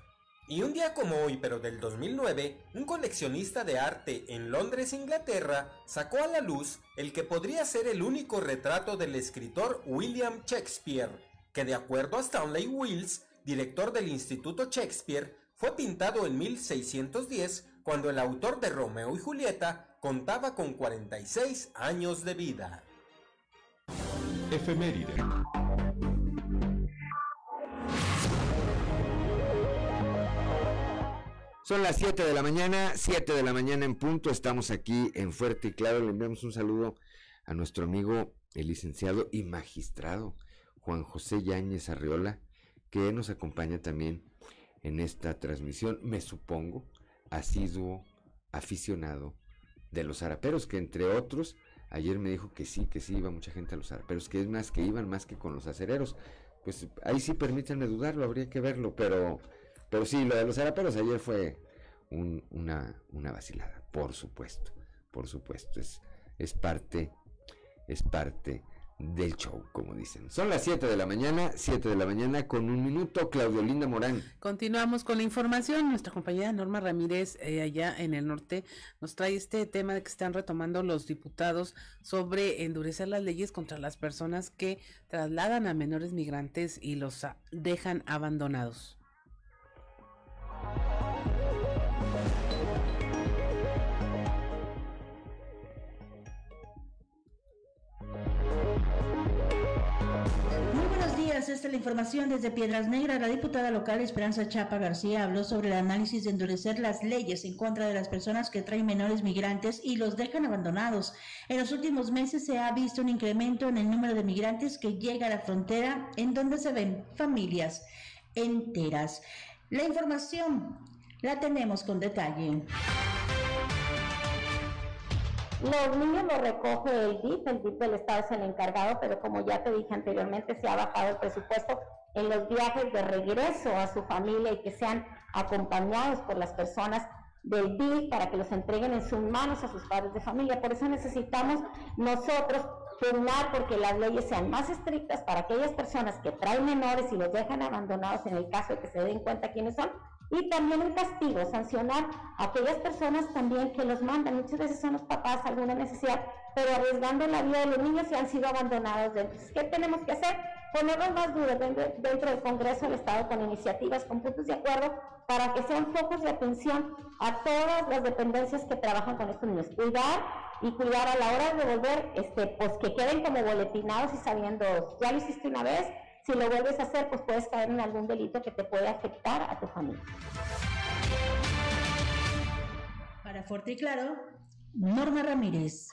Y un día como hoy, pero del 2009, un coleccionista de arte en Londres, Inglaterra, sacó a la luz el que podría ser el único retrato del escritor William Shakespeare, que de acuerdo a Stanley Wills, director del Instituto Shakespeare, fue pintado en 1610 cuando el autor de Romeo y Julieta contaba con 46 años de vida. Efeméride. Son las 7 de la mañana, 7 de la mañana en punto. Estamos aquí en Fuerte y Claro. Le enviamos un saludo a nuestro amigo, el licenciado y magistrado Juan José Yáñez Arriola, que nos acompaña también en esta transmisión, me supongo, asiduo, aficionado de los zaraperos, que entre otros, ayer me dijo que sí, que sí iba mucha gente a los zaraperos, que es más que iban más que con los acereros. Pues ahí sí permítanme dudarlo, habría que verlo, pero, pero sí, lo de los zaraperos ayer fue una, una vacilada, por supuesto, por supuesto, es, es parte, es parte del show, como dicen. Son las 7 de la mañana, 7 de la mañana con un minuto, Claudio Linda Morán. Continuamos con la información. Nuestra compañera Norma Ramírez, eh, allá en el norte, nos trae este tema de que están retomando los diputados sobre endurecer las leyes contra las personas que trasladan a menores migrantes y los dejan abandonados. Esta es la información desde Piedras Negras. La diputada local Esperanza Chapa García habló sobre el análisis de endurecer las leyes en contra de las personas que traen menores migrantes y los dejan abandonados. En los últimos meses se ha visto un incremento en el número de migrantes que llega a la frontera en donde se ven familias enteras. La información la tenemos con detalle. Los niños los recoge el DIP, el DIP del Estado es el encargado, pero como ya te dije anteriormente, se ha bajado el presupuesto en los viajes de regreso a su familia y que sean acompañados por las personas del DIP para que los entreguen en sus manos a sus padres de familia. Por eso necesitamos nosotros firmar porque las leyes sean más estrictas para aquellas personas que traen menores y los dejan abandonados en el caso de que se den cuenta quiénes son y también un castigo, sancionar a aquellas personas también que los mandan. Muchas veces son los papás alguna necesidad, pero arriesgando la vida de los niños y han sido abandonados. Entonces, ¿qué tenemos que hacer? Ponerlos más duros dentro del Congreso del Estado con iniciativas, con puntos de acuerdo, para que sean focos de atención a todas las dependencias que trabajan con estos niños. Cuidar y cuidar a la hora de devolver, este, pues que queden como boletinados y sabiendo, ya lo hiciste una vez, si lo vuelves a hacer, pues puedes caer en algún delito que te puede afectar a tu familia. Para Fuerte y Claro, Norma Ramírez.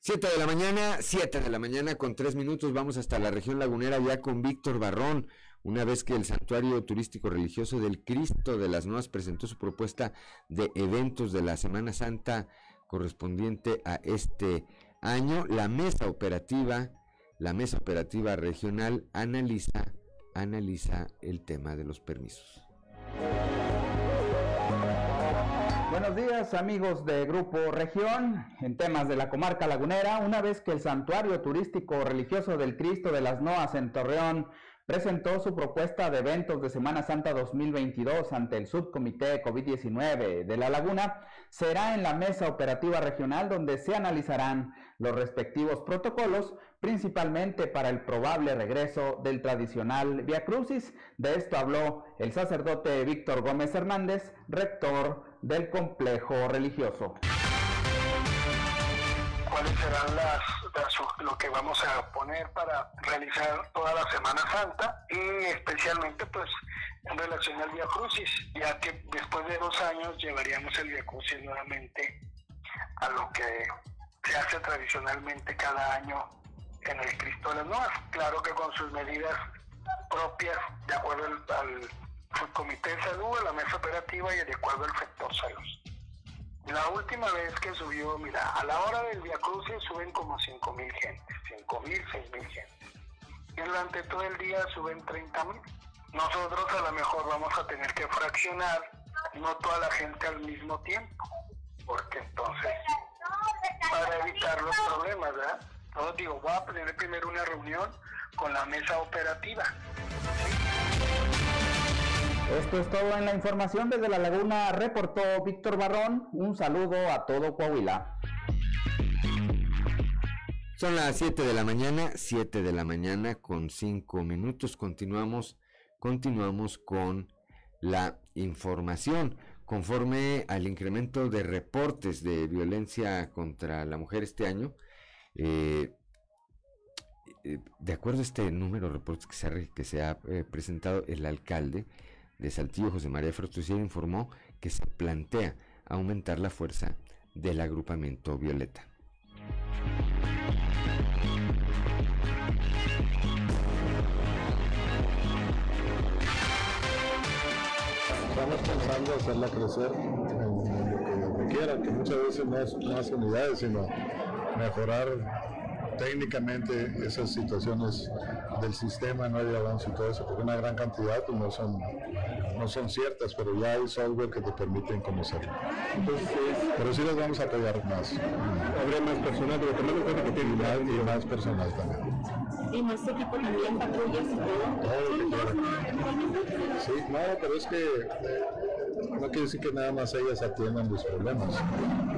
Siete de la mañana, siete de la mañana con tres minutos, vamos hasta la región lagunera ya con Víctor Barrón. Una vez que el Santuario Turístico Religioso del Cristo de las Nuevas presentó su propuesta de eventos de la Semana Santa correspondiente a este año, la mesa operativa, la mesa operativa regional analiza, analiza el tema de los permisos. Buenos días amigos de Grupo Región. En temas de la comarca lagunera, una vez que el Santuario Turístico Religioso del Cristo de las Noas en Torreón presentó su propuesta de eventos de Semana Santa 2022 ante el subcomité COVID-19 de La Laguna, será en la mesa operativa regional donde se analizarán los respectivos protocolos, principalmente para el probable regreso del tradicional Via Crucis. De esto habló el sacerdote Víctor Gómez Hernández, rector del complejo religioso cuáles serán las, lo que vamos a poner para realizar toda la Semana Santa y especialmente pues en relación al Via Crucis, ya que después de dos años llevaríamos el Via Crucis nuevamente a lo que se hace tradicionalmente cada año en el las Nuevas. Claro que con sus medidas propias, de acuerdo al, Comité de Salud, a la mesa operativa y de acuerdo al sector salud. La última vez que subió, mira, a la hora del Via Crucis suben como 5 mil gentes, 5 mil, 6 mil gentes. Y durante todo el día suben 30 mil. Nosotros a lo mejor vamos a tener que fraccionar, no toda la gente al mismo tiempo, porque entonces, para evitar los problemas, ¿verdad? Entonces digo, voy a tener primero una reunión con la mesa operativa. Esto es todo en la información desde La Laguna, reportó Víctor Barrón. Un saludo a todo Coahuila. Son las 7 de la mañana, 7 de la mañana con 5 minutos. Continuamos, continuamos con la información. Conforme al incremento de reportes de violencia contra la mujer este año, eh, eh, de acuerdo a este número de reportes que se ha, eh, presentado, el alcalde de Saltillo, José María Frustucier, informó que se plantea aumentar la fuerza del agrupamiento Violeta. Estamos pensando hacerla crecer en, lo que requiera, que muchas veces no es más unidades, sino mejorar técnicamente esas situaciones del sistema no hay avance y todo eso, porque una gran cantidad pues, no son no son ciertas, pero ya hay software que te permiten conocerlo. pero sí las vamos a apoyar más. Habría más personal, pero también lo que tiene más, y más personal también. Y más equipo también patrullas y todo. Sí, no, pero es que eh, no quiere decir que nada más ellas atiendan los problemas.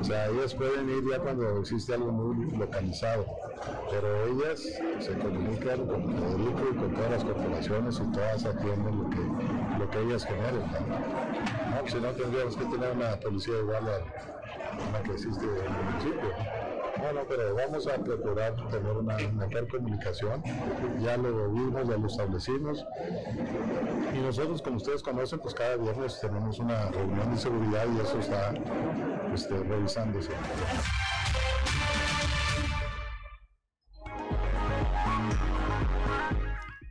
O sea, ellas pueden ir ya cuando existe algo muy localizado, pero ellas se comunican con Federico y con todas las corporaciones y todas atienden lo que, lo que ellas generen. ¿no? Si no, tendríamos que tener una policía igual a la que existe en el municipio. Bueno, pero vamos a procurar tener una mejor comunicación. Ya lo vimos, ya lo establecimos. Y nosotros, como ustedes conocen, pues cada viernes tenemos una reunión de seguridad y eso está este, revisándose.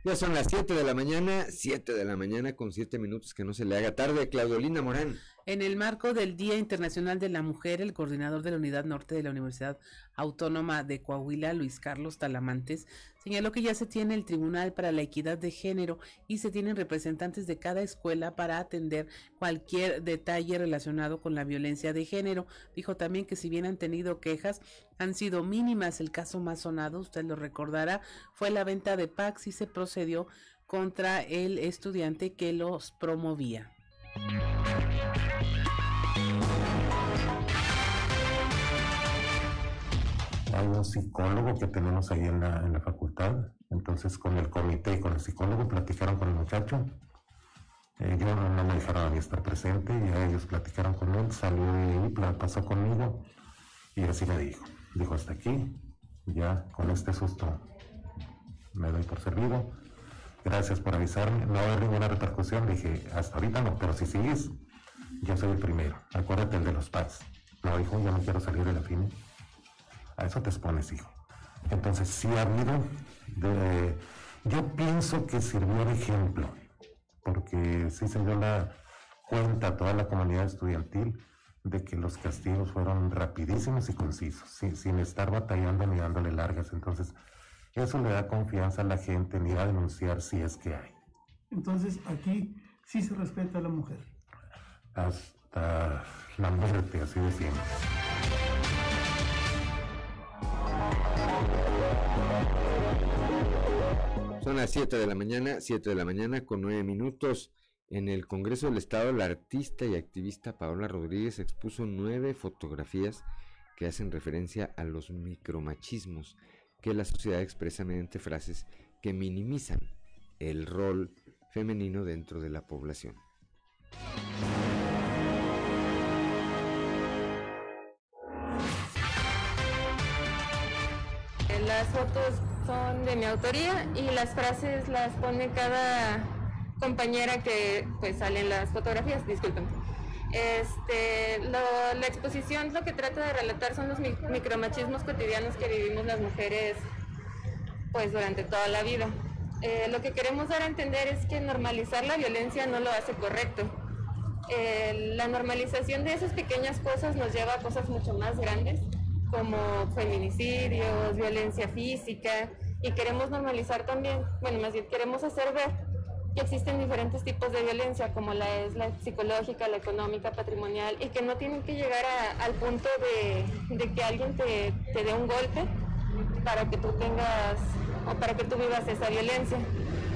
Ya son las 7 de la mañana, 7 de la mañana con 7 minutos que no se le haga tarde. Claudolina Morán. En el marco del Día Internacional de la Mujer, el coordinador de la Unidad Norte de la Universidad Autónoma de Coahuila, Luis Carlos Talamantes, señaló que ya se tiene el Tribunal para la Equidad de Género y se tienen representantes de cada escuela para atender cualquier detalle relacionado con la violencia de género. Dijo también que si bien han tenido quejas, han sido mínimas. El caso más sonado, usted lo recordará, fue la venta de packs y se procedió contra el estudiante que los promovía. Hay un psicólogo que tenemos ahí en la, en la facultad, entonces con el comité y con el psicólogo platicaron con el muchacho. Eh, yo no, me dejaron a mí estar presente y ellos platicaron con él, salió de ahí, pasó conmigo y así me dijo, dijo hasta aquí, ya con este susto me doy por servido gracias por avisarme, no va a ninguna repercusión. dije, hasta ahorita no, pero si sigues, yo soy el primero. Acuérdate el de los pads. No, hijo, yo no quiero salir de la FINE. A eso te expones, hijo. Entonces, sí ha habido, yo pienso que sirvió de ejemplo, porque sí se dio la cuenta a toda la comunidad estudiantil de que los castigos fueron rapidísimos y concisos, sin, sin estar batallando ni dándole largas. Entonces, eso le da confianza a la gente en ir a denunciar si es que hay. Entonces aquí sí se respeta a la mujer. Hasta la muerte, así de siempre. Son las 7 de la mañana, 7 de la mañana con 9 minutos. En el Congreso del Estado, la artista y activista Paola Rodríguez expuso nueve fotografías que hacen referencia a los micromachismos que la sociedad expresa mediante frases que minimizan el rol femenino dentro de la población. Las fotos son de mi autoría y las frases las pone cada compañera que pues salen las fotografías, disculpen. Este, la exposición lo que trata de relatar son los micromachismos cotidianos que vivimos las mujeres pues durante toda la vida. Eh, lo que queremos dar a entender es que normalizar la violencia no lo hace correcto. Eh, la normalización de esas pequeñas cosas nos lleva a cosas mucho más grandes como feminicidios, violencia física y queremos normalizar también, bueno, más bien queremos hacer ver que existen diferentes tipos de violencia, como la es la psicológica, la económica, patrimonial, y que no tienen que llegar al punto de, que alguien te, dé un golpe para que tú tengas o para que tú vivas esa violencia.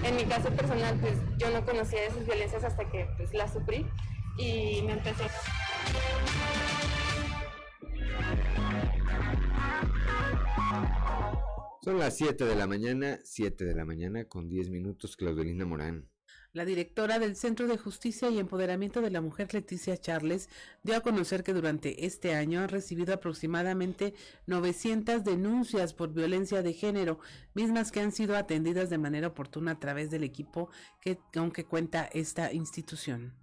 En mi caso personal, pues yo no conocía esas violencias hasta que pues, las sufrí y me empecé. Son las 7 de la mañana, 7 de la mañana con 10 minutos, Claudelina Morán. La directora del Centro de Justicia y Empoderamiento de la Mujer, Leticia Charles, dio a conocer que durante este año han recibido aproximadamente 900 denuncias por violencia de género, mismas que han sido atendidas de manera oportuna a través del equipo que, aunque cuenta esta institución.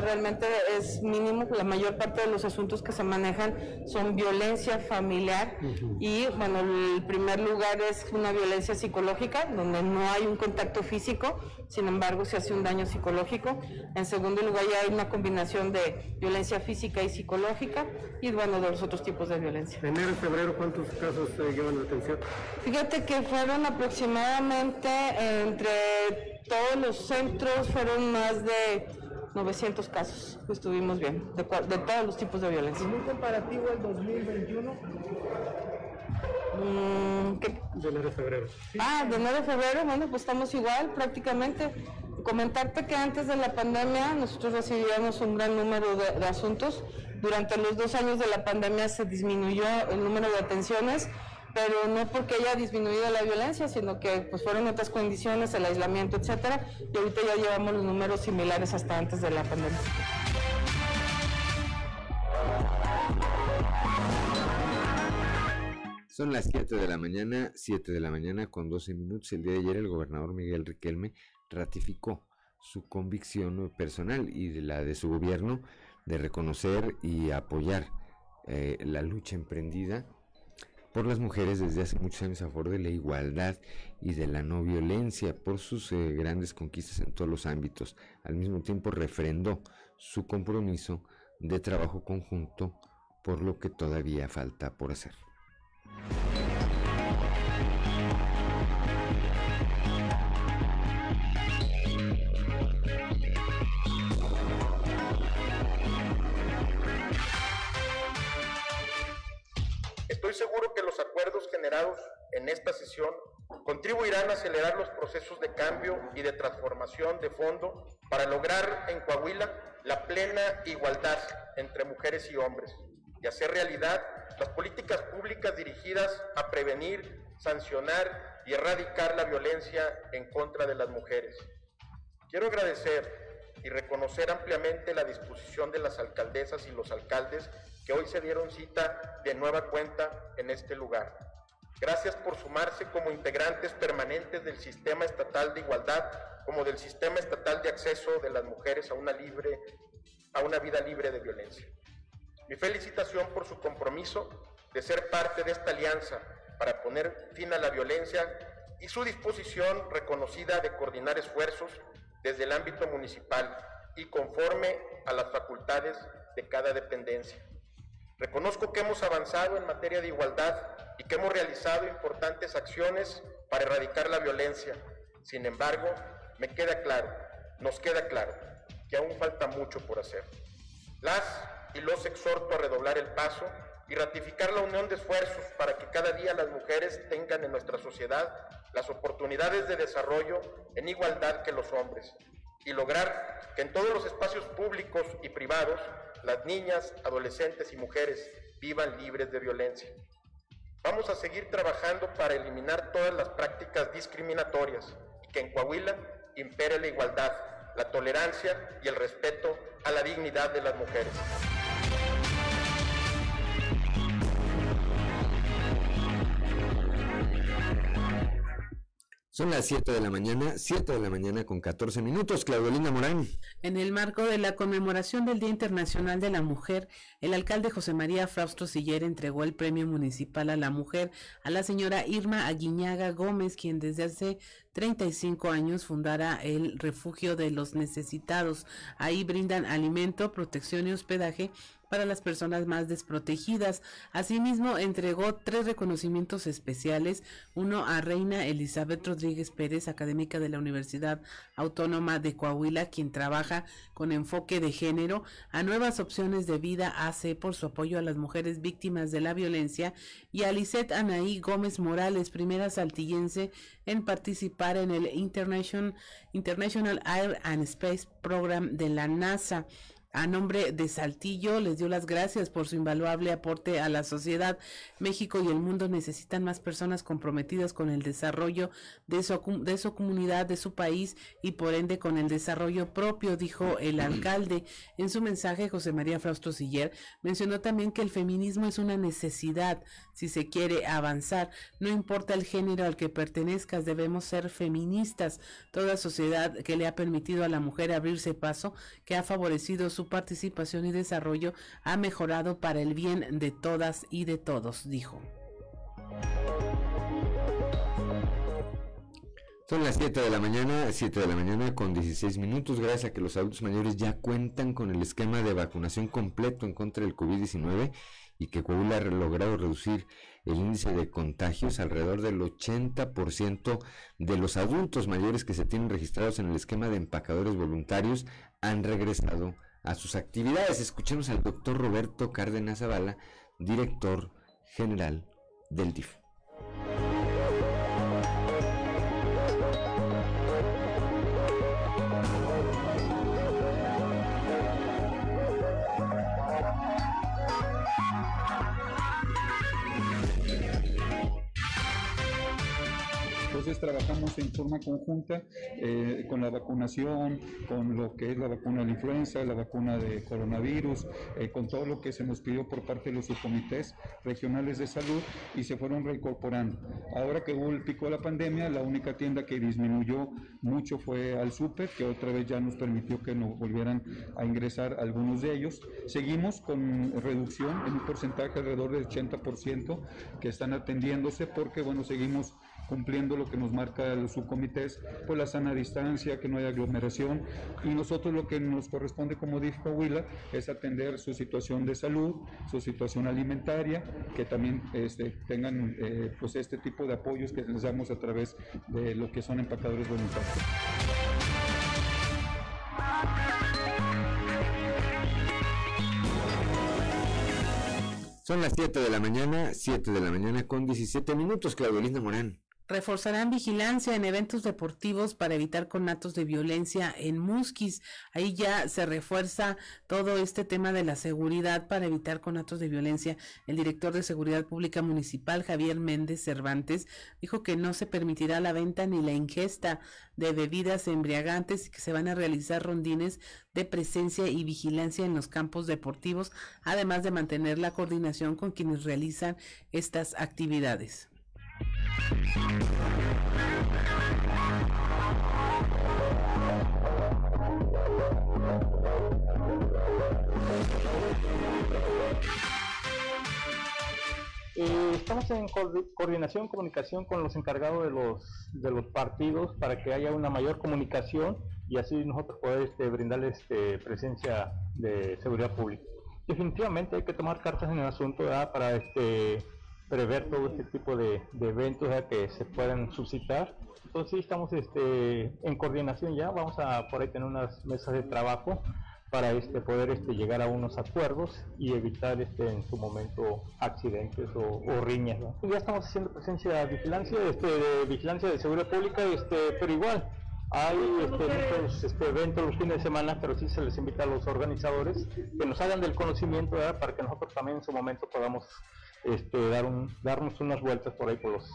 Realmente es mínimo, la mayor parte de los asuntos que se manejan son violencia familiar y bueno, el primer lugar es una violencia psicológica, donde no hay un contacto físico, sin embargo se hace un daño psicológico. En segundo lugar ya hay una combinación de violencia física y psicológica y bueno, de los otros tipos de violencia. Enero y febrero, ¿cuántos casos eh, llevan la atención? Fíjate que fueron aproximadamente entre todos los centros, fueron más de 900 casos que estuvimos bien, de, de todos los tipos de violencia. ¿En un comparativo al 2021? Mm, ¿qué? De enero y febrero. Ah, de enero a febrero, bueno, pues estamos igual prácticamente. Comentarte que antes de la pandemia nosotros recibíamos un gran número de, de asuntos. Durante los dos años de la pandemia se disminuyó el número de atenciones, pero no porque haya disminuido la violencia, sino que pues fueron otras condiciones, el aislamiento, etcétera, y ahorita ya llevamos los números similares hasta antes de la pandemia. Son las 7 de la mañana, 7 de la mañana con 12 minutos. El día de ayer el gobernador Miguel Riquelme ratificó su convicción personal y de la de su gobierno de reconocer y apoyar eh, la lucha emprendida por las mujeres desde hace muchos años a favor de la igualdad y de la no violencia, por sus eh, grandes conquistas en todos los ámbitos. Al mismo tiempo refrendó su compromiso de trabajo conjunto por lo que todavía falta por hacer. Estoy seguro que los acuerdos generados en esta sesión contribuirán a acelerar los procesos de cambio y de transformación de fondo para lograr en Coahuila la plena igualdad entre mujeres y hombres y hacer realidad las políticas públicas dirigidas a prevenir, sancionar y erradicar la violencia en contra de las mujeres. Quiero agradecer y reconocer ampliamente la disposición de las alcaldesas y los alcaldes que hoy se dieron cita de nueva cuenta en este lugar. Gracias por sumarse como integrantes permanentes del sistema estatal de igualdad, como del sistema estatal de acceso de las mujeres a una libre, a una vida libre de violencia. Mi felicitación por su compromiso de ser parte de esta alianza para poner fin a la violencia y su disposición reconocida de coordinar esfuerzos desde el ámbito municipal y conforme a las facultades de cada dependencia. Reconozco que hemos avanzado en materia de igualdad y que hemos realizado importantes acciones para erradicar la violencia. Sin embargo, me queda claro, nos queda claro, que aún falta mucho por hacer. Las y los exhorto a redoblar el paso y ratificar la unión de esfuerzos para que cada día las mujeres tengan en nuestra sociedad las oportunidades de desarrollo en igualdad que los hombres y lograr que en todos los espacios públicos y privados las niñas, adolescentes y mujeres vivan libres de violencia. Vamos a seguir trabajando para eliminar todas las prácticas discriminatorias y que en Coahuila impere la igualdad, la tolerancia y el respeto a la dignidad de las mujeres. Son las 7 de la mañana, 7 de la mañana con 14 minutos. Claudelina Morán. En el marco de la conmemoración del Día Internacional de la Mujer, el alcalde José María Fraustro Siller entregó el Premio Municipal a la Mujer a la señora Irma Aguiñaga Gómez, quien desde hace 35 años fundara el Refugio de los Necesitados. Ahí brindan alimento, protección y hospedaje para las personas más desprotegidas. Asimismo, entregó tres reconocimientos especiales, uno a Reina Elizabeth Rodríguez Pérez, académica de la Universidad Autónoma de Coahuila, quien trabaja con enfoque de género, a Nuevas Opciones de Vida AC por su apoyo a las mujeres víctimas de la violencia, y a Lisette Anaí Gómez Morales, primera saltillense en participar en el International, International Air and Space Program de la NASA. A nombre de Saltillo, les dio las gracias por su invaluable aporte a la sociedad. México y el mundo necesitan más personas comprometidas con el desarrollo de su, de su comunidad, de su país y por ende con el desarrollo propio, dijo el alcalde. En su mensaje, José María Frausto Siller mencionó también que el feminismo es una necesidad si se quiere avanzar. No importa el género al que pertenezcas, debemos ser feministas. Toda sociedad que le ha permitido a la mujer abrirse paso, que ha favorecido su participación y desarrollo, ha mejorado para el bien de todas y de todos, dijo. Son las 7 de la mañana, 7 de la mañana con 16 minutos, gracias a que los adultos mayores ya cuentan con el esquema de vacunación completo en contra del COVID-19 y que Coahuila ha logrado reducir el índice de contagios. Alrededor del 80% de los adultos mayores que se tienen registrados en el esquema de empacadores voluntarios han regresado a sus actividades. Escuchemos al doctor Roberto Cárdenas Zavala, director general del DIF. Entonces trabajamos en forma conjunta eh, con la vacunación, con lo que es la vacuna de la influenza, la vacuna de coronavirus, eh, con todo lo que se nos pidió por parte de los subcomités regionales de salud y se fueron reincorporando. Ahora que hubo el pico de la pandemia, la única tienda que disminuyó mucho fue al súper, que otra vez ya nos permitió que nos volvieran a ingresar algunos de ellos. Seguimos con reducción en un porcentaje alrededor del 80% que están atendiéndose porque, bueno, seguimos cumpliendo lo que nos marca los subcomités, pues la sana distancia, que no haya aglomeración y nosotros lo que nos corresponde como DIF Coahuila es atender su situación de salud, su situación alimentaria, que también este, tengan eh, pues este tipo de apoyos que les a través de lo que son empacadores voluntarios. Son las 7 de la mañana, 7 de la mañana con 17 minutos, Claudelina Morán. Reforzarán vigilancia en eventos deportivos para evitar conatos de violencia en Musquis. Ahí ya se refuerza todo este tema de la seguridad para evitar conatos de violencia. El director de Seguridad Pública Municipal, Javier Méndez Cervantes, dijo que no se permitirá la venta ni la ingesta de bebidas embriagantes y que se van a realizar rondines de presencia y vigilancia en los campos deportivos, además de mantener la coordinación con quienes realizan estas actividades. Estamos en coordinación, comunicación con los encargados de los, de los partidos para que haya una mayor comunicación y así nosotros poder este, brindarles este, presencia de seguridad pública. Definitivamente hay que tomar cartas en el asunto para este, prever todo este tipo de, eventos que se puedan suscitar. Entonces sí estamos este, en coordinación ya, vamos a por ahí tener unas mesas de trabajo para este, poder este, llegar a unos acuerdos y evitar este, en su momento accidentes o, riñas. Ya estamos haciendo presencia de vigilancia, este, de vigilancia de seguridad pública, este, pero igual hay este, muchos este, eventos los fines de semana, pero sí se les invita a los organizadores que nos hagan del conocimiento para que nosotros también en su momento podamos este, dar un, darnos unas vueltas por ahí por los...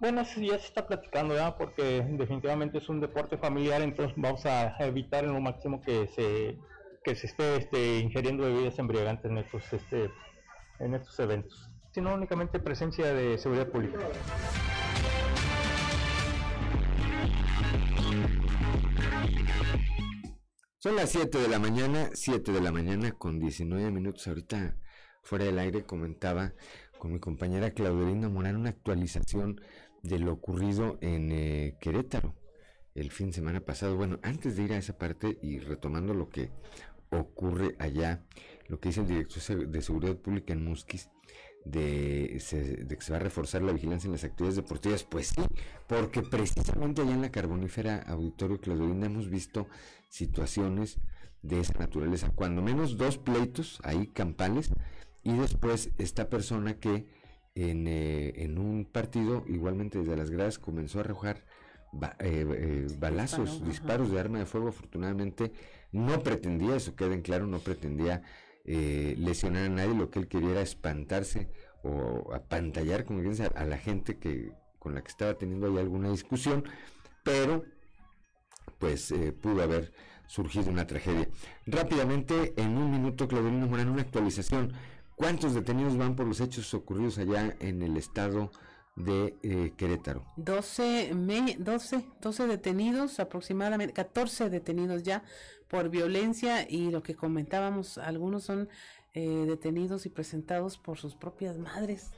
bueno, eso ya se está platicando, ya porque definitivamente es un deporte familiar, entonces vamos a evitar en lo máximo que se, que se esté este, ingiriendo bebidas embriagantes en estos, este, en estos eventos, sino únicamente presencia de seguridad pública. Son las 7 de la mañana, 7 de la mañana con 19 minutos. Ahorita fuera del aire comentaba con mi compañera Claudelina Morán una actualización de lo ocurrido en eh, Querétaro el fin de semana pasado. Bueno, antes de ir a esa parte y retomando lo que ocurre allá, lo que dice el director de Seguridad Pública en Musquis, de, de, que se va a reforzar la vigilancia en las actividades deportivas, pues sí, porque precisamente allá en la carbonífera Auditorio Claudelina hemos visto situaciones de esa naturaleza, cuando menos dos pleitos ahí campales y después esta persona que en, eh, en un partido, igualmente desde las gradas, comenzó a arrojar balazos, disparos de arma de fuego. Afortunadamente no pretendía, eso queda en claro, no pretendía lesionar a nadie. Lo que él quería era espantarse o apantallar, como dice, a la gente que con la que estaba teniendo ahí alguna discusión, pero pues pudo haber surgido una tragedia. Rápidamente, en un minuto, Claudelino Morán, una actualización. ¿Cuántos detenidos van por los hechos ocurridos allá en el estado de eh, Querétaro? 12, me, 12, 12 detenidos, aproximadamente 14 detenidos ya por violencia y lo que comentábamos, algunos son eh, detenidos y presentados por sus propias madres.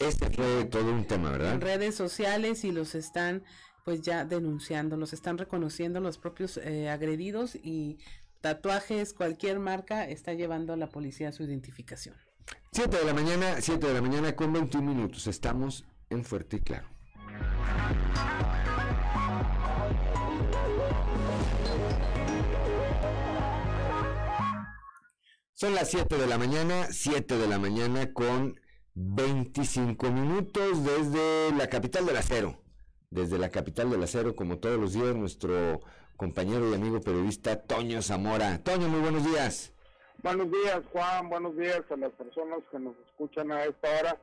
Este fue todo un tema, ¿verdad? En redes sociales y los están pues ya denunciando, los están reconociendo los propios eh, agredidos y tatuajes, cualquier marca está llevando a la policía su identificación. 7 de la mañana, 7 de la mañana con 21 minutos. Estamos en Fuerte y Claro. Son las 7 de la mañana, 7 de la mañana con 25 minutos desde la capital del acero. Desde la capital del acero, como todos los días, nuestro compañero y amigo periodista Toño Zamora. Toño, muy buenos días. Buenos días, Juan. Buenos días a las personas que nos escuchan a esta hora.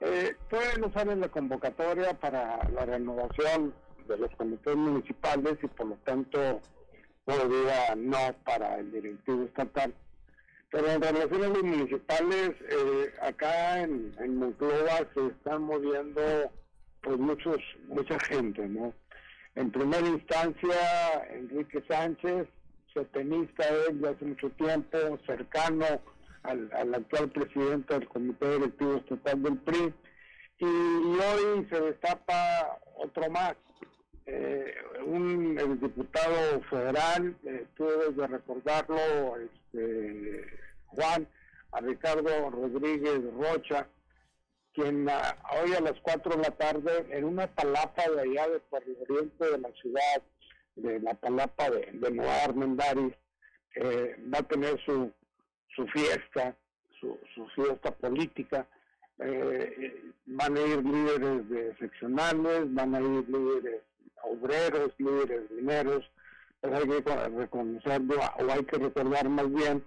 Eh, todavía no sale la convocatoria para la renovación de los comités municipales y por lo tanto todavía no para el directivo estatal. Pero en relación a los municipales, eh, acá en, en Monclova se están moviendo pues muchos mucha gente, ¿no? En primera instancia, Enrique Sánchez, tenista él de hace mucho tiempo, cercano al, actual presidente del Comité Directivo Estatal del PRI, y, hoy se destapa otro más, eh, un el diputado federal, eh, tú debes de recordarlo, este, Juan, a Ricardo Rodríguez Rocha, quien ah, hoy a las 4 de la tarde en una palapa de allá de por el oriente de la ciudad de la palapa de, de Nueva Armendáriz, eh, va a tener su, su fiesta, su, su fiesta política. Eh, van a ir líderes de seccionales, van a ir líderes obreros, líderes mineros, pero hay que reconocerlo, o hay que recordar más bien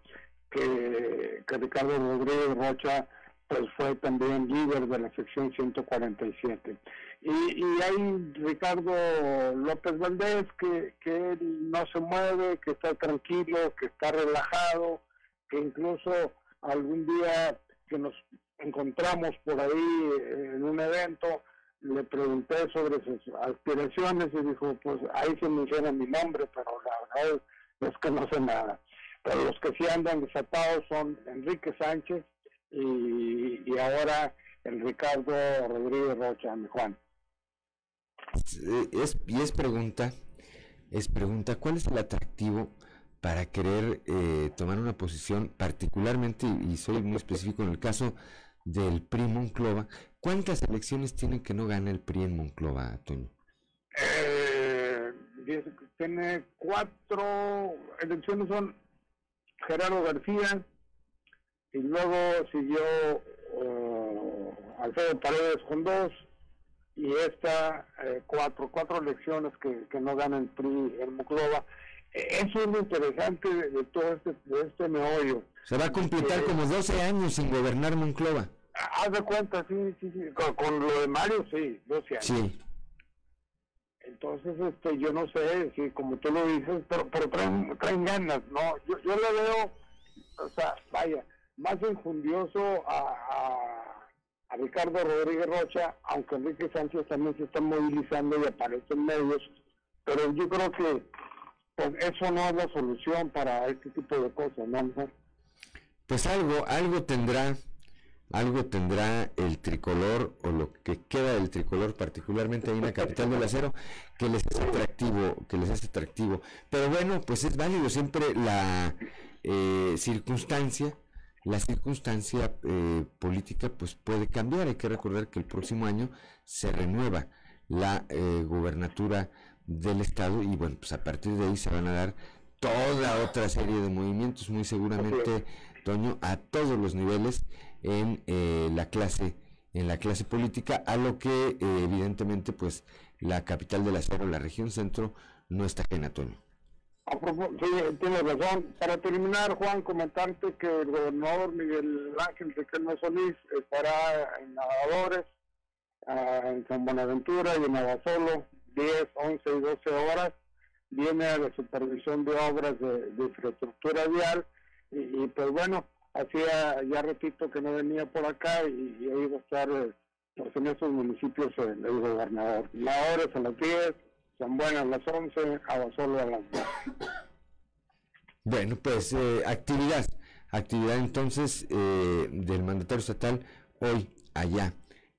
que, que Ricardo Rodríguez Rocha pues fue también líder de la sección 147. Y, y hay Ricardo López Valdés, que, que él no se mueve, que está tranquilo, que está relajado, que incluso algún día que nos encontramos por ahí en un evento, le pregunté sobre sus aspiraciones y dijo, pues ahí se menciona mi nombre, pero la verdad es que no sé nada. Pero los que sí andan desatados son Enrique Sánchez, y, ahora el Ricardo Rodríguez Rocha, Juan. Es, y es pregunta, es pregunta, ¿cuál es el atractivo para querer eh, tomar una posición, particularmente, y soy muy específico en el caso del PRI Monclova, ¿cuántas elecciones tiene que no gana el PRI en Monclova, Toño? Eh, tiene cuatro elecciones, son Gerardo García, y luego siguió uh, Alfredo Paredes con dos y esta eh, cuatro, cuatro elecciones que, que no gana el PRI en Monclova. Eh, eso es lo interesante de, todo este, de este meollo. Se va a completar como 12 años sin gobernar Monclova. Haz de cuenta, sí, sí, sí. Con, lo de Mario, sí, 12 años. Sí. Entonces, este, yo no sé, si como tú lo dices, pero, pero traen, traen ganas, ¿no? Yo, yo le veo, o sea, vaya, más enjundioso a, Ricardo Rodríguez Rocha, aunque Enrique Sánchez también se está movilizando y aparece en medios, pero yo creo que pues, eso no es la solución para este tipo de cosas, ¿no? Pues algo, algo tendrá, algo tendrá el tricolor o lo que queda del tricolor, particularmente ahí en la capital del acero, que les es atractivo, que les es atractivo. Pero bueno, pues es válido siempre la eh, circunstancia la circunstancia eh, política pues puede cambiar. Hay que recordar que el próximo año se renueva la eh, gubernatura del estado y bueno, pues a partir de ahí se van a dar toda otra serie de movimientos, muy seguramente, Toño, a todos los niveles en eh, la clase en la clase política, a lo que evidentemente pues la capital del acero, la región centro, no está ajena, Toño. Sí, tienes razón. Para terminar, Juan, comentarte que el gobernador Miguel Ángel Riquelme Solís estará en Nadadores, ah, en San Buenaventura y en Navasolo, 10, 11 y 12 horas. Viene a la supervisión de obras de, infraestructura vial y, pues bueno, hacía, ya repito que no venía por acá y, ahí va a estar eh, pues, en esos municipios el, el gobernador. Nadadores a las 10, son buenas las 11, solo a las 2. Bueno, pues eh, actividad, actividad entonces eh, del mandatario estatal hoy allá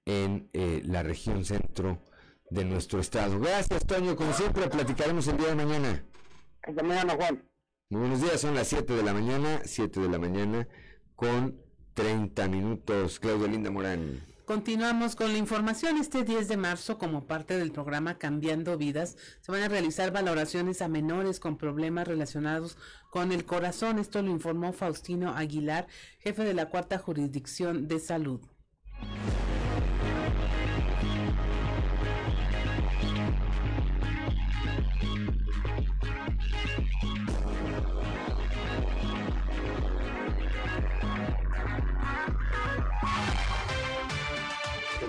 en eh, la región centro de nuestro estado. Gracias, Toño. Como siempre, platicaremos el día de mañana. Hasta mañana, Juan. Muy buenos días, son las 7 de la mañana, 7 de la mañana con 30 minutos. Claudia Linda Morán. Continuamos con la información. Este 10 de marzo, como parte del programa Cambiando Vidas, se van a realizar valoraciones a menores con problemas relacionados con el corazón. Esto lo informó Faustino Aguilar, jefe de la cuarta jurisdicción de salud.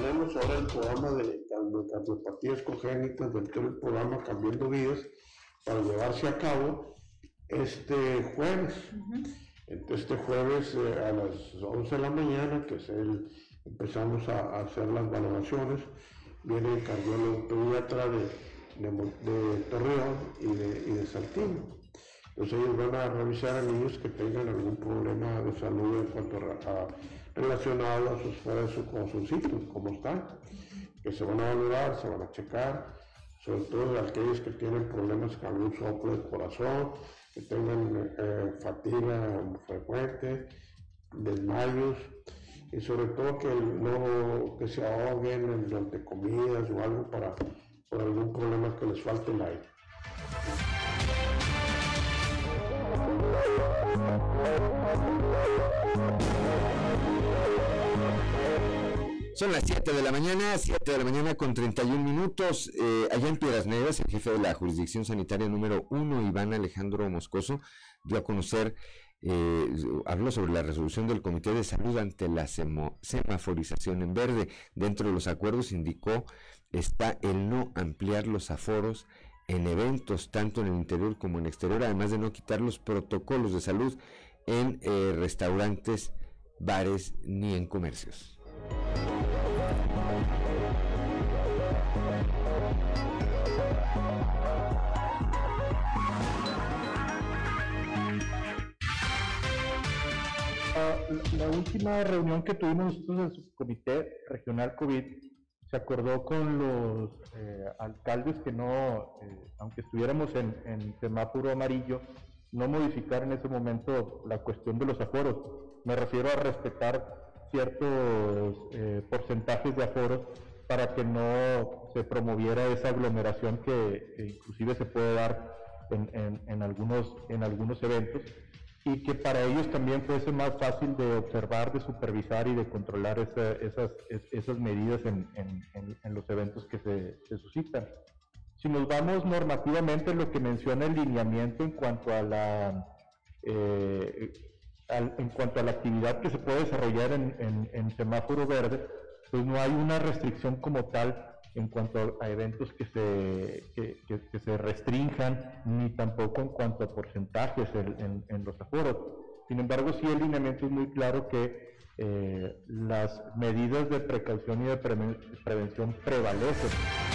Ahora el programa de, cardiopatías congénitas del programa Cambiando Vidas para llevarse a cabo este jueves. Entonces, este jueves eh, a las 11 de la mañana, que es el, empezamos a, hacer las valoraciones, viene el cardiólogo pediatra de, de, Torreón y de, y de Saltillo. Entonces ellos van a revisar a niños que tengan algún problema de salud en cuanto a relacionado a sus fuera su corazoncito, cómo están, que se van a valorar, se van a checar, sobre todo aquellos que tienen problemas con algún soplo del corazón, que tengan eh, fatiga frecuente, desmayos, y sobre todo que no que se ahoguen durante comidas o algo para por algún problema que les falte el aire. Son las 7 de la mañana, 7 de la mañana con 31 minutos. Eh, allá en Piedras Negras, el jefe de la jurisdicción sanitaria número 1, Iván Alejandro Moscoso, dio a conocer, eh, habló sobre la resolución del Comité de Salud ante la semaforización en verde. Dentro de los acuerdos indicó está el no ampliar los aforos en eventos, tanto en el interior como en el exterior, además de no quitar los protocolos de salud en eh, restaurantes, bares ni en comercios. La, última reunión que tuvimos nosotros en su comité regional COVID se acordó con los eh, alcaldes que no, eh, aunque estuviéramos en, en, semáforo amarillo, no modificar en ese momento la cuestión de los aforos. Me refiero a respetar ciertos eh, porcentajes de aforos para que no se promoviera esa aglomeración que, inclusive se puede dar en, algunos, en algunos eventos y que para ellos también fuese más fácil de observar, de supervisar y de controlar esas, medidas en, los eventos que se, suscitan. Si nos vamos normativamente, lo que menciona el lineamiento en cuanto a la eh, en cuanto a la actividad que se puede desarrollar en, semáforo verde, pues no hay una restricción como tal en cuanto a eventos que se, que, se restrinjan, ni tampoco en cuanto a porcentajes en, los aforos. Sin embargo, sí el lineamiento es muy claro que eh, las medidas de precaución y de prevención prevalecen.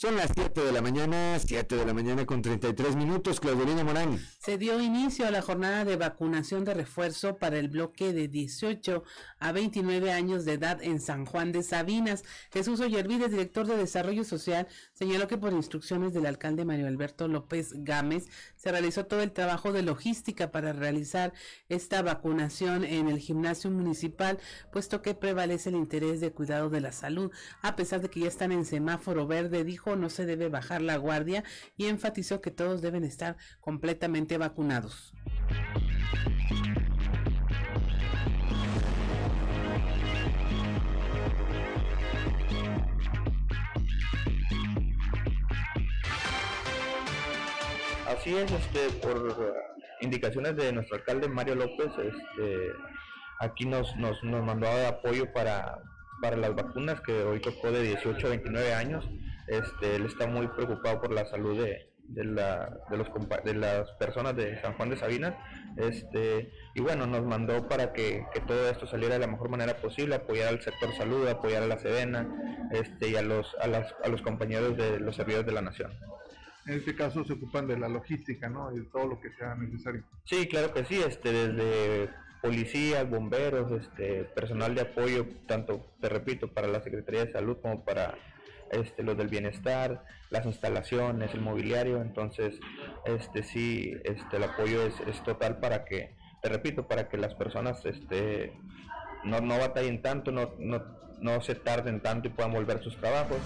Son las 7 de la mañana, 7 de la mañana con 33 minutos, Claudelina Morán. Se dio inicio a la jornada de vacunación de refuerzo para el bloque de 18 a 29 años de edad en San Juan de Sabinas. Jesús Ollervides, director de Desarrollo Social, señaló que por instrucciones del alcalde Mario Alberto López Gámez se realizó todo el trabajo de logística para realizar esta vacunación en el gimnasio municipal, puesto que prevalece el interés de cuidado de la salud. A pesar de que ya están en semáforo verde, dijo no se debe bajar la guardia y enfatizó que todos deben estar completamente vacunados. Así es, este, por eh, indicaciones de nuestro alcalde Mario López, este, aquí nos, nos, nos mandó apoyo para, para las vacunas que hoy tocó de 18 a 29 años. Este, él está muy preocupado por la salud de, de, la, de, los, de las personas de San Juan de Sabinas. Este, y bueno, nos mandó para que, que, todo esto saliera de la mejor manera posible, apoyar al sector salud, apoyar a la Sedena este, y a los, a, las, a los compañeros de los servidores de la nación. En este caso se ocupan de la logística, ¿no? Y todo lo que sea necesario. Sí, claro que sí, este, desde policías, bomberos, este, personal de apoyo, tanto, te repito, para la Secretaría de Salud como para este, los del bienestar, las instalaciones, el mobiliario, entonces este sí, este el apoyo es, total para que, te repito, para que las personas este no, no batallen tanto, no, no, no se tarden tanto y puedan volver a sus trabajos.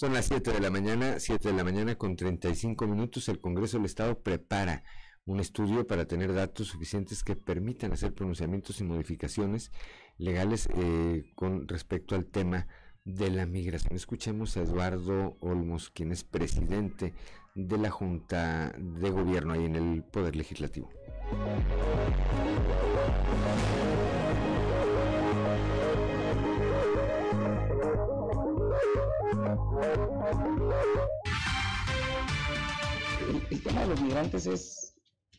Son las 7 de la mañana, 7 de la mañana con 35 minutos. El Congreso del Estado prepara un estudio para tener datos suficientes que permitan hacer pronunciamientos y modificaciones legales eh, con respecto al tema de la migración. Escuchemos a Eduardo Olmos, quien es presidente de la Junta de Gobierno ahí en el Poder Legislativo. El, tema de los migrantes es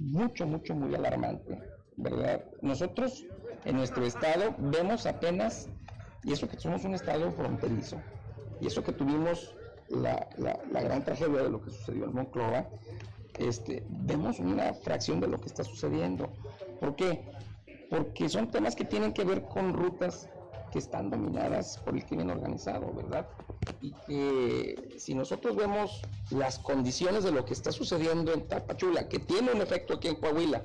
mucho, mucho, muy alarmante, ¿verdad? Nosotros en nuestro estado vemos apenas, y eso que somos un estado fronterizo, y eso que tuvimos la, la, gran tragedia de lo que sucedió en Monclova, este, vemos una fracción de lo que está sucediendo. ¿Por qué? Porque son temas que tienen que ver con rutas que están dominadas por el crimen organizado, ¿verdad? Y que si nosotros vemos las condiciones de lo que está sucediendo en Tapachula, que tiene un efecto aquí en Coahuila,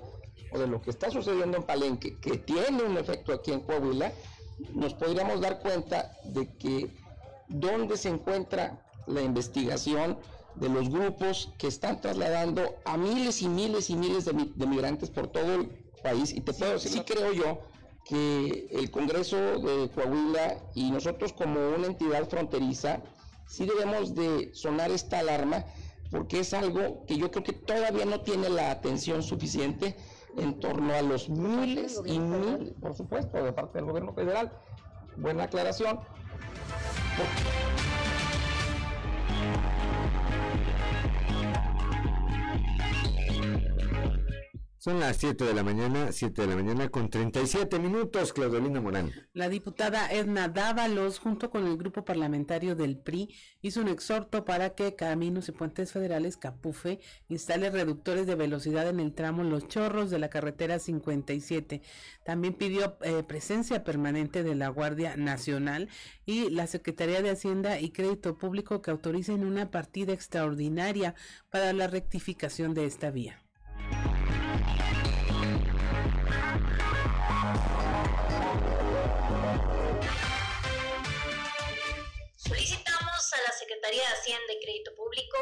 o de lo que está sucediendo en Palenque, que tiene un efecto aquí en Coahuila, nos podríamos dar cuenta de que dónde se encuentra la investigación de los grupos que están trasladando a miles y miles y miles de, migrantes por todo el país. Y te puedo decir, sí creo yo, que el Congreso de Coahuila y nosotros como una entidad fronteriza sí debemos de sonar esta alarma porque es algo que yo creo que todavía no tiene la atención suficiente en torno a los miles y miles, por supuesto, de parte del gobierno federal. Buena aclaración. Son las 7 de la mañana, 7 de la mañana con 37 minutos, Claudelina Morán. La diputada Edna Dávalos, junto con el grupo parlamentario del PRI, hizo un exhorto para que Caminos y Puentes Federales, Capufe, instale reductores de velocidad en el tramo Los Chorros de la carretera 57. También pidió eh, presencia permanente de la Guardia Nacional y la Secretaría de Hacienda y Crédito Público que autoricen una partida extraordinaria para la rectificación de esta vía. Solicitamos a la Secretaría de Hacienda y Crédito Público,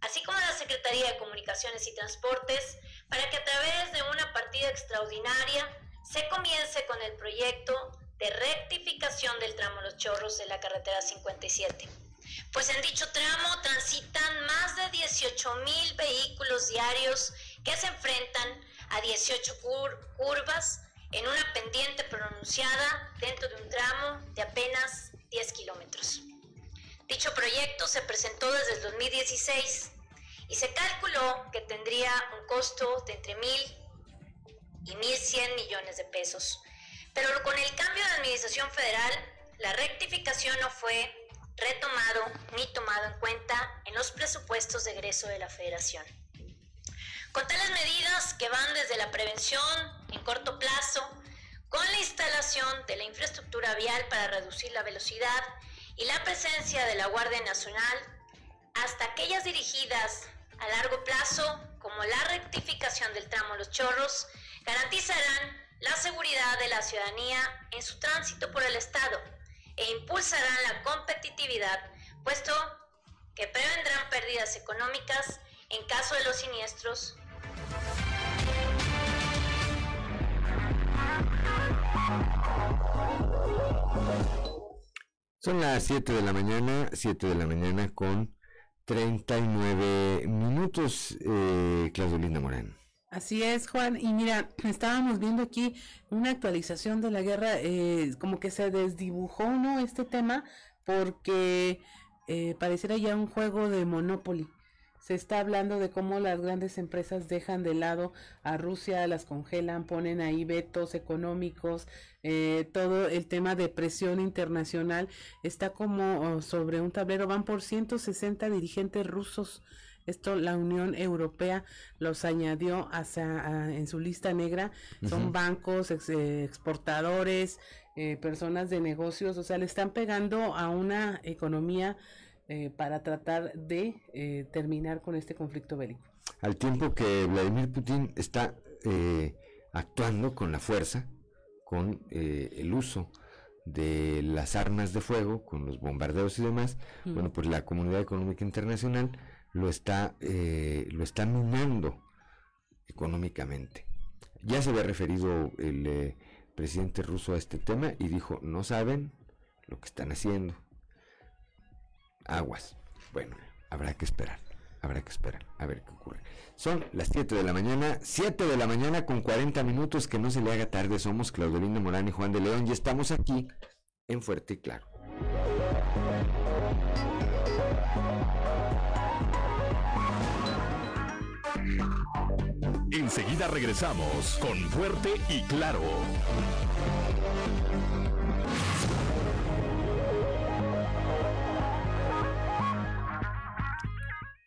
así como a la Secretaría de Comunicaciones y Transportes, para que a través de una partida extraordinaria se comience con el proyecto de rectificación del tramo Los Chorros de la carretera 57. Pues en dicho tramo transitan más de 18 mil vehículos diarios que se enfrentan a 18 curvas en una pendiente pronunciada dentro de un tramo de apenas 10 kilómetros. Dicho proyecto se presentó desde el 2016 y se calculó que tendría un costo de entre mil y 1.100 millones de pesos. Pero con el cambio de administración federal, la rectificación no fue retomado ni tomado en cuenta en los presupuestos de egreso de la federación. Con tales medidas que van desde la prevención en corto plazo, con la instalación de la infraestructura vial para reducir la velocidad y la presencia de la Guardia Nacional, hasta aquellas dirigidas a largo plazo, como la rectificación del tramo Los Chorros, garantizarán la seguridad de la ciudadanía en su tránsito por el Estado e impulsarán la competitividad, puesto que prevendrán pérdidas económicas en caso de los siniestros Son las 7 de la mañana, 7 de la mañana con 39 minutos, eh, Claudelina Morán. Así es, Juan. Y mira, estábamos viendo aquí una actualización de la guerra, eh, como que se desdibujó, ¿no? Este tema, porque eh, pareciera ya un juego de Monopoly se está hablando de cómo las grandes empresas dejan de lado a Rusia, las congelan, ponen ahí vetos económicos, eh, todo el tema de presión internacional está como oh, sobre un tablero, van por 160 dirigentes rusos. Esto la Unión Europea los añadió hacia, en su lista negra. Son bancos, eh, exportadores, eh, personas de negocios, o sea, le están pegando a una economía eh, para tratar de terminar con este conflicto bélico. Al tiempo que Vladimir Putin está eh, actuando con la fuerza, con el uso de las armas de fuego, con los bombardeos y demás, bueno, pues la comunidad económica internacional lo está, lo está minando económicamente. Ya se había referido el presidente ruso a este tema y dijo, no saben lo que están haciendo aguas. Bueno, habrá que esperar, habrá que esperar a ver qué ocurre. Son las 7 de la mañana, 7 de la mañana con 40 minutos, que no se le haga tarde. Somos Claudelina Morán y Juan de León y estamos aquí en Fuerte y Claro. Enseguida regresamos con Fuerte y Claro.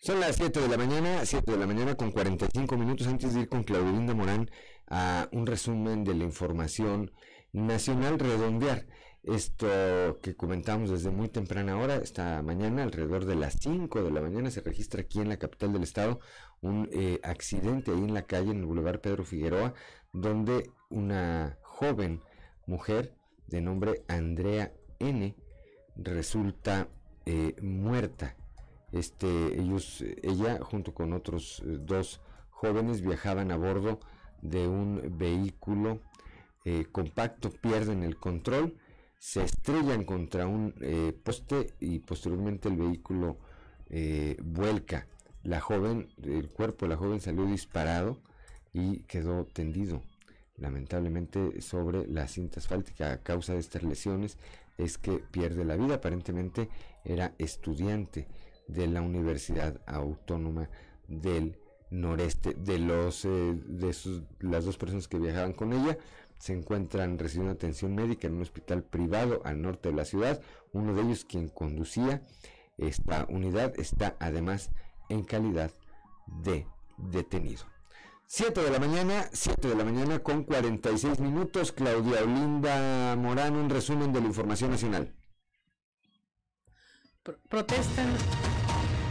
Son las 7 de la mañana, 7 de la mañana con 45 minutos antes de ir con Claudelinda Morán a un resumen de la información nacional redondear. Esto que comentamos desde muy temprana hora, esta mañana, alrededor de las 5 de la mañana, se registra aquí en la capital del estado un eh, accidente ahí en la calle, en el Boulevard Pedro Figueroa, donde una joven mujer de nombre Andrea N resulta eh, muerta este, ellos, ella junto con otros eh, dos jóvenes viajaban a bordo de un vehículo eh, compacto, pierden el control, se estrellan contra un poste y posteriormente el vehículo vuelca. La joven, el cuerpo de la joven salió disparado y quedó tendido lamentablemente sobre la cinta asfáltica a causa de estas lesiones es que pierde la vida aparentemente era estudiante de la Universidad Autónoma del Noreste. De los eh, de las dos personas que viajaban con ella se encuentran recibiendo atención médica en un hospital privado al norte de la ciudad. Uno de ellos, quien conducía esta unidad, está además en calidad de detenido. 7 de la mañana, 7 de la mañana con 46 minutos. Claudia Olinda Morán, un resumen de la información nacional. protestan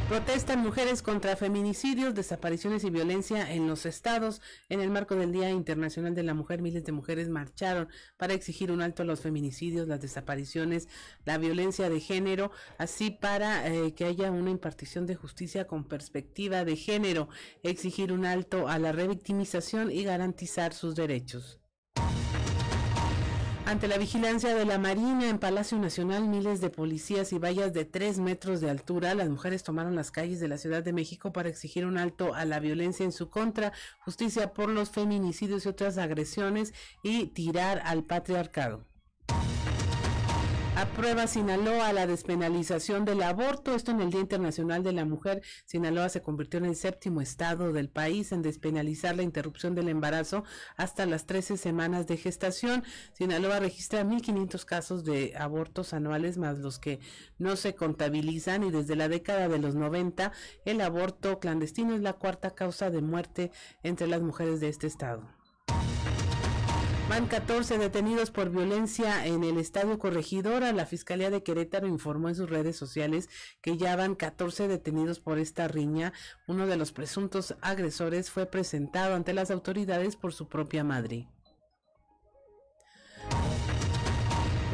Protestan mujeres contra feminicidios, desapariciones y violencia en los estados. En el marco del Día Internacional de la Mujer, miles de mujeres marcharon para exigir un alto a los feminicidios, las desapariciones, la violencia de género, así para eh, que haya una impartición de justicia con perspectiva de género, exigir un alto a la revictimización y garantizar sus derechos. Ante la vigilancia de la Marina en Palacio Nacional, miles de policías y vallas de tres metros de altura, las mujeres tomaron las calles de la Ciudad de México para exigir un alto a la violencia en su contra, justicia por los feminicidios y otras agresiones y tirar al patriarcado. Aprueba Sinaloa la despenalización del aborto. Esto en el Día Internacional de la Mujer. Sinaloa se convirtió en el séptimo estado del país en despenalizar la interrupción del embarazo hasta las 13 semanas de gestación. Sinaloa registra 1.500 casos de abortos anuales más los que no se contabilizan y desde la década de los 90 el aborto clandestino es la cuarta causa de muerte entre las mujeres de este estado. Van 14 detenidos por violencia en el Estadio Corregidora. La Fiscalía de Querétaro informó en sus redes sociales que ya van 14 detenidos por esta riña. Uno de los presuntos agresores fue presentado ante las autoridades por su propia madre.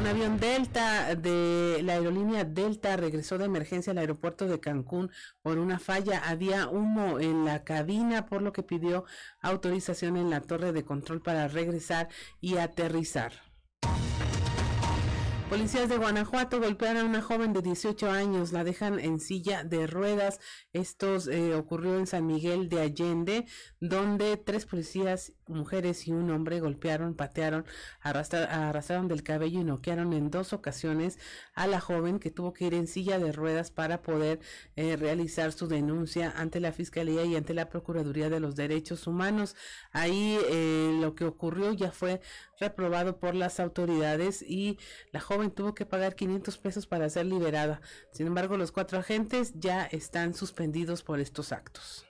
Un avión Delta de la aerolínea Delta regresó de emergencia al aeropuerto de Cancún por una falla. Había humo en la cabina, por lo que pidió autorización en la torre de control para regresar y aterrizar. Policías de Guanajuato golpean a una joven de 18 años, la dejan en silla de ruedas. Esto eh, ocurrió en San Miguel de Allende, donde tres policías, mujeres y un hombre golpearon, patearon, arrastraron del cabello y noquearon en dos ocasiones a la joven que tuvo que ir en silla de ruedas para poder eh, realizar su denuncia ante la Fiscalía y ante la Procuraduría de los Derechos Humanos. Ahí eh, lo que ocurrió ya fue reprobado por las autoridades y la joven tuvo que pagar 500 pesos para ser liberada. Sin embargo, los cuatro agentes ya están suspendidos por estos actos.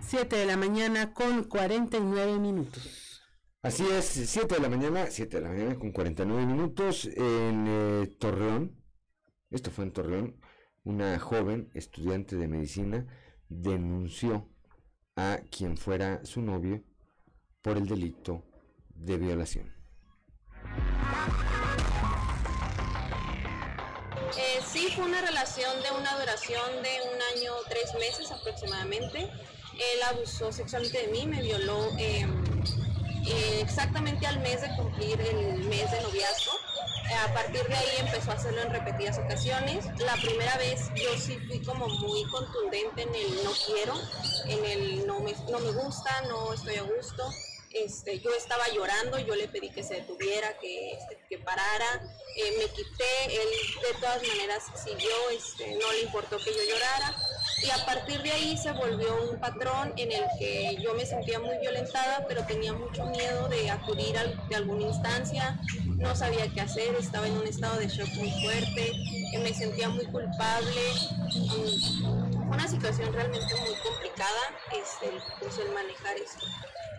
7 de la mañana con 49 minutos. Así es, 7 de la mañana, 7 de la mañana con 49 minutos en eh, Torreón. Esto fue en Torreón. Una joven estudiante de medicina denunció a quien fuera su novio por el delito de violación. Eh, sí, fue una relación de una duración de un año, tres meses aproximadamente. Él abusó sexualmente de mí, me violó em, eh, exactamente al mes de cumplir el mes de noviazgo. a partir de ahí empezó a hacerlo en repetidas ocasiones. La primera vez yo sí fui como muy contundente en el no quiero, en el no me, no me gusta, no estoy a gusto. Este, yo estaba llorando, yo le pedí que se detuviera, que, este, que parara, eh, me quité, él de todas maneras siguió, este, no le importó que yo llorara y a partir de ahí se volvió un patrón en el que yo me sentía muy violentada, pero tenía mucho miedo de acudir de alguna instancia, no sabía qué hacer, estaba en un estado de shock muy fuerte, me sentía muy culpable, una situación realmente muy complicada este, pues, el manejar esto.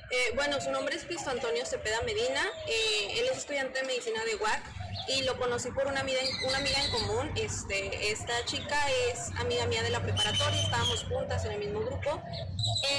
Eh, bueno, su nombre es Cristo Antonio Cepeda Medina. Eh, él es estudiante de medicina de UAC y lo conocí por una amiga, una amiga en común. Este, esta chica es amiga mía de la preparatoria, estábamos juntas en el mismo grupo.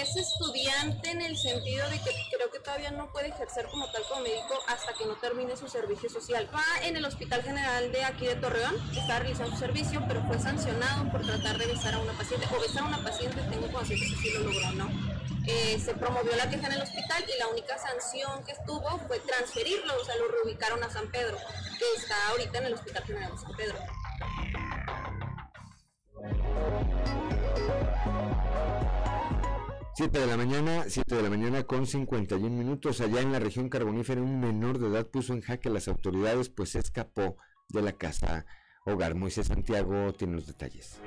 Es estudiante en el sentido de que creo que todavía no puede ejercer como tal como médico hasta que no termine su servicio social. Va en el Hospital General de aquí de Torreón, está realizando su servicio, pero fue sancionado por tratar de besar a una paciente o besar a una paciente, tengo conciencia sí lo logró, ¿no? Eh, se promovió la queja en el hospital y la única sanción que estuvo fue transferirlo, o sea, lo reubicaron a San Pedro, que está ahorita en el Hospital General de San Pedro. Siete de la mañana, 7 de la mañana con 51 minutos. Allá en la región carbonífera, un menor de edad puso en jaque las autoridades, pues escapó de la casa hogar. Moisés Santiago tiene los detalles.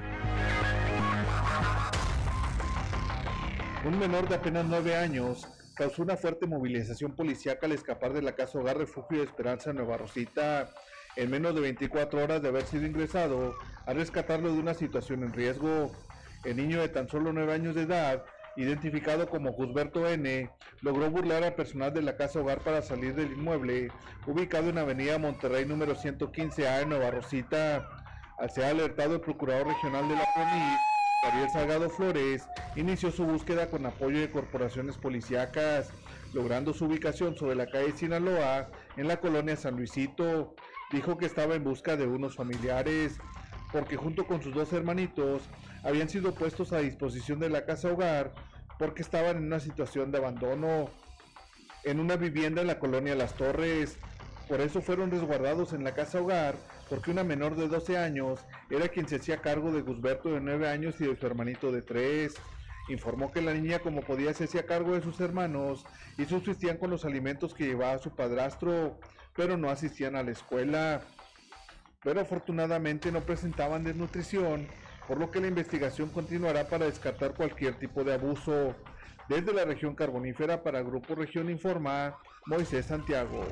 Un menor de apenas nueve años causó una fuerte movilización policíaca al escapar de la casa Hogar Refugio de Esperanza Nueva Rosita. En menos de 24 horas de haber sido ingresado, a rescatarlo de una situación en riesgo. El niño de tan solo nueve años de edad, identificado como Gusberto N., logró burlar al personal de la casa hogar para salir del inmueble, ubicado en Avenida Monterrey número 115A en Nueva Rosita. Al ser alertado el procurador regional de la Gabriel Salgado Flores inició su búsqueda con apoyo de corporaciones policíacas, logrando su ubicación sobre la calle Sinaloa, en la colonia San Luisito. Dijo que estaba en busca de unos familiares, porque junto con sus dos hermanitos habían sido puestos a disposición de la casa hogar porque estaban en una situación de abandono en una vivienda en la colonia Las Torres. Por eso fueron resguardados en la casa hogar porque una menor de 12 años era quien se hacía cargo de Gusberto de 9 años y de su hermanito de 3. Informó que la niña como podía se hacía cargo de sus hermanos y subsistían con los alimentos que llevaba su padrastro, pero no asistían a la escuela. Pero afortunadamente no presentaban desnutrición, por lo que la investigación continuará para descartar cualquier tipo de abuso. Desde la región carbonífera para Grupo Región Informa, Moisés Santiago.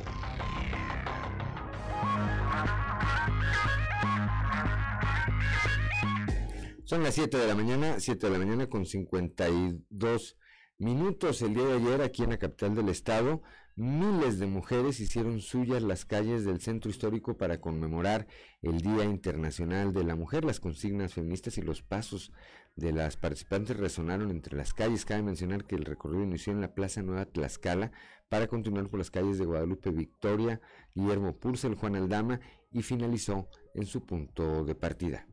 Son las 7 de la mañana, 7 de la mañana con 52 minutos. El día de ayer, aquí en la capital del estado, miles de mujeres hicieron suyas las calles del centro histórico para conmemorar el Día Internacional de la Mujer. Las consignas feministas y los pasos de las participantes resonaron entre las calles. Cabe mencionar que el recorrido inició en la Plaza Nueva Tlaxcala para continuar por las calles de Guadalupe Victoria, Guillermo Purcell, Juan Aldama y finalizó en su punto de partida.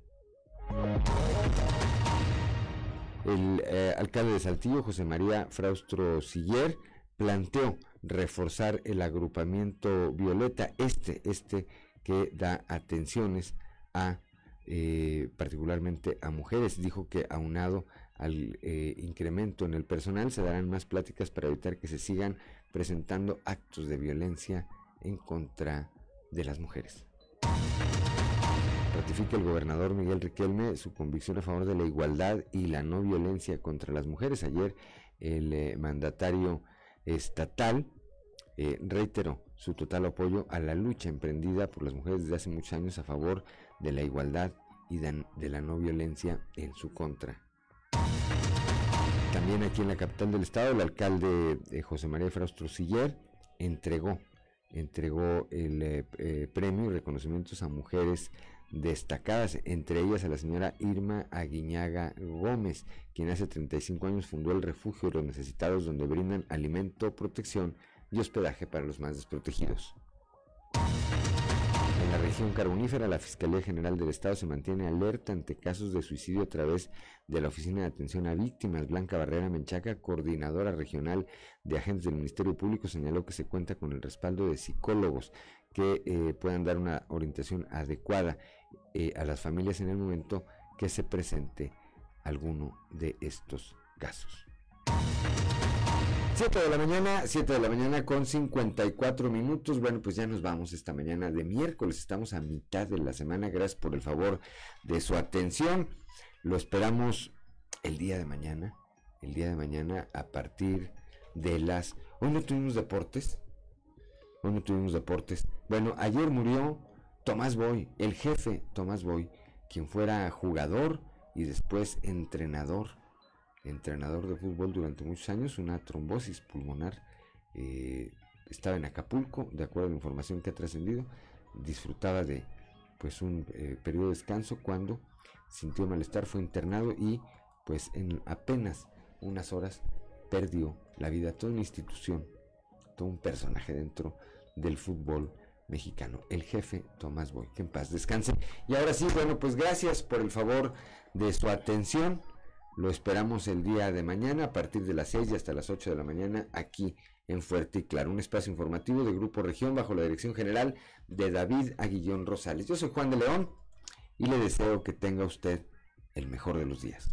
El eh, alcalde de Saltillo, José María Fraustro Siller, planteó reforzar el agrupamiento Violeta, este, este que da atenciones a eh, particularmente a mujeres. Dijo que aunado al eh, incremento en el personal se darán más pláticas para evitar que se sigan presentando actos de violencia en contra de las mujeres. Ratifica el gobernador Miguel Riquelme su convicción a favor de la igualdad y la no violencia contra las mujeres. Ayer el eh, mandatario estatal eh, reiteró su total apoyo a la lucha emprendida por las mujeres desde hace muchos años a favor de la igualdad y de, la no violencia en su contra. También aquí en la capital del estado, el alcalde de José María Fraustro Siller entregó, entregó el eh, eh, premio y reconocimientos a mujeres destacadas, entre ellas a la señora Irma Aguiñaga Gómez, quien hace 35 años fundó el refugio de los necesitados donde brindan alimento, protección y hospedaje para los más desprotegidos. En la región carbonífera, la Fiscalía General del Estado se mantiene alerta ante casos de suicidio a través de la Oficina de Atención a Víctimas. Blanca Barrera Menchaca, coordinadora regional de agentes del Ministerio Público, señaló que se cuenta con el respaldo de psicólogos que eh, puedan dar una orientación adecuada eh, a las familias en el momento que se presente alguno de estos casos. 7 de la mañana, 7 de la mañana con 54 minutos. Bueno, pues ya nos vamos esta mañana de miércoles. Estamos a mitad de la semana. Gracias por el favor de su atención. Lo esperamos el día de mañana. El día de mañana a partir de las... Hoy no tuvimos deportes. Hoy no tuvimos deportes. Bueno, ayer murió Tomás Boy, el jefe Tomás Boy, quien fuera jugador y después entrenador entrenador de fútbol durante muchos años, una trombosis pulmonar. Eh, estaba en Acapulco, de acuerdo a la información que ha trascendido, disfrutaba de pues un eh, periodo de descanso cuando sintió malestar, fue internado y pues en apenas unas horas perdió la vida toda una institución, todo un personaje dentro del fútbol mexicano, el jefe Tomás Boy, que en paz descanse. Y ahora sí, bueno, pues gracias por el favor de su atención. Lo esperamos el día de mañana a partir de las 6 y hasta las 8 de la mañana aquí en Fuerte y Claro, un espacio informativo de Grupo Región bajo la dirección general de David Aguillón Rosales. Yo soy Juan de León y le deseo que tenga usted el mejor de los días.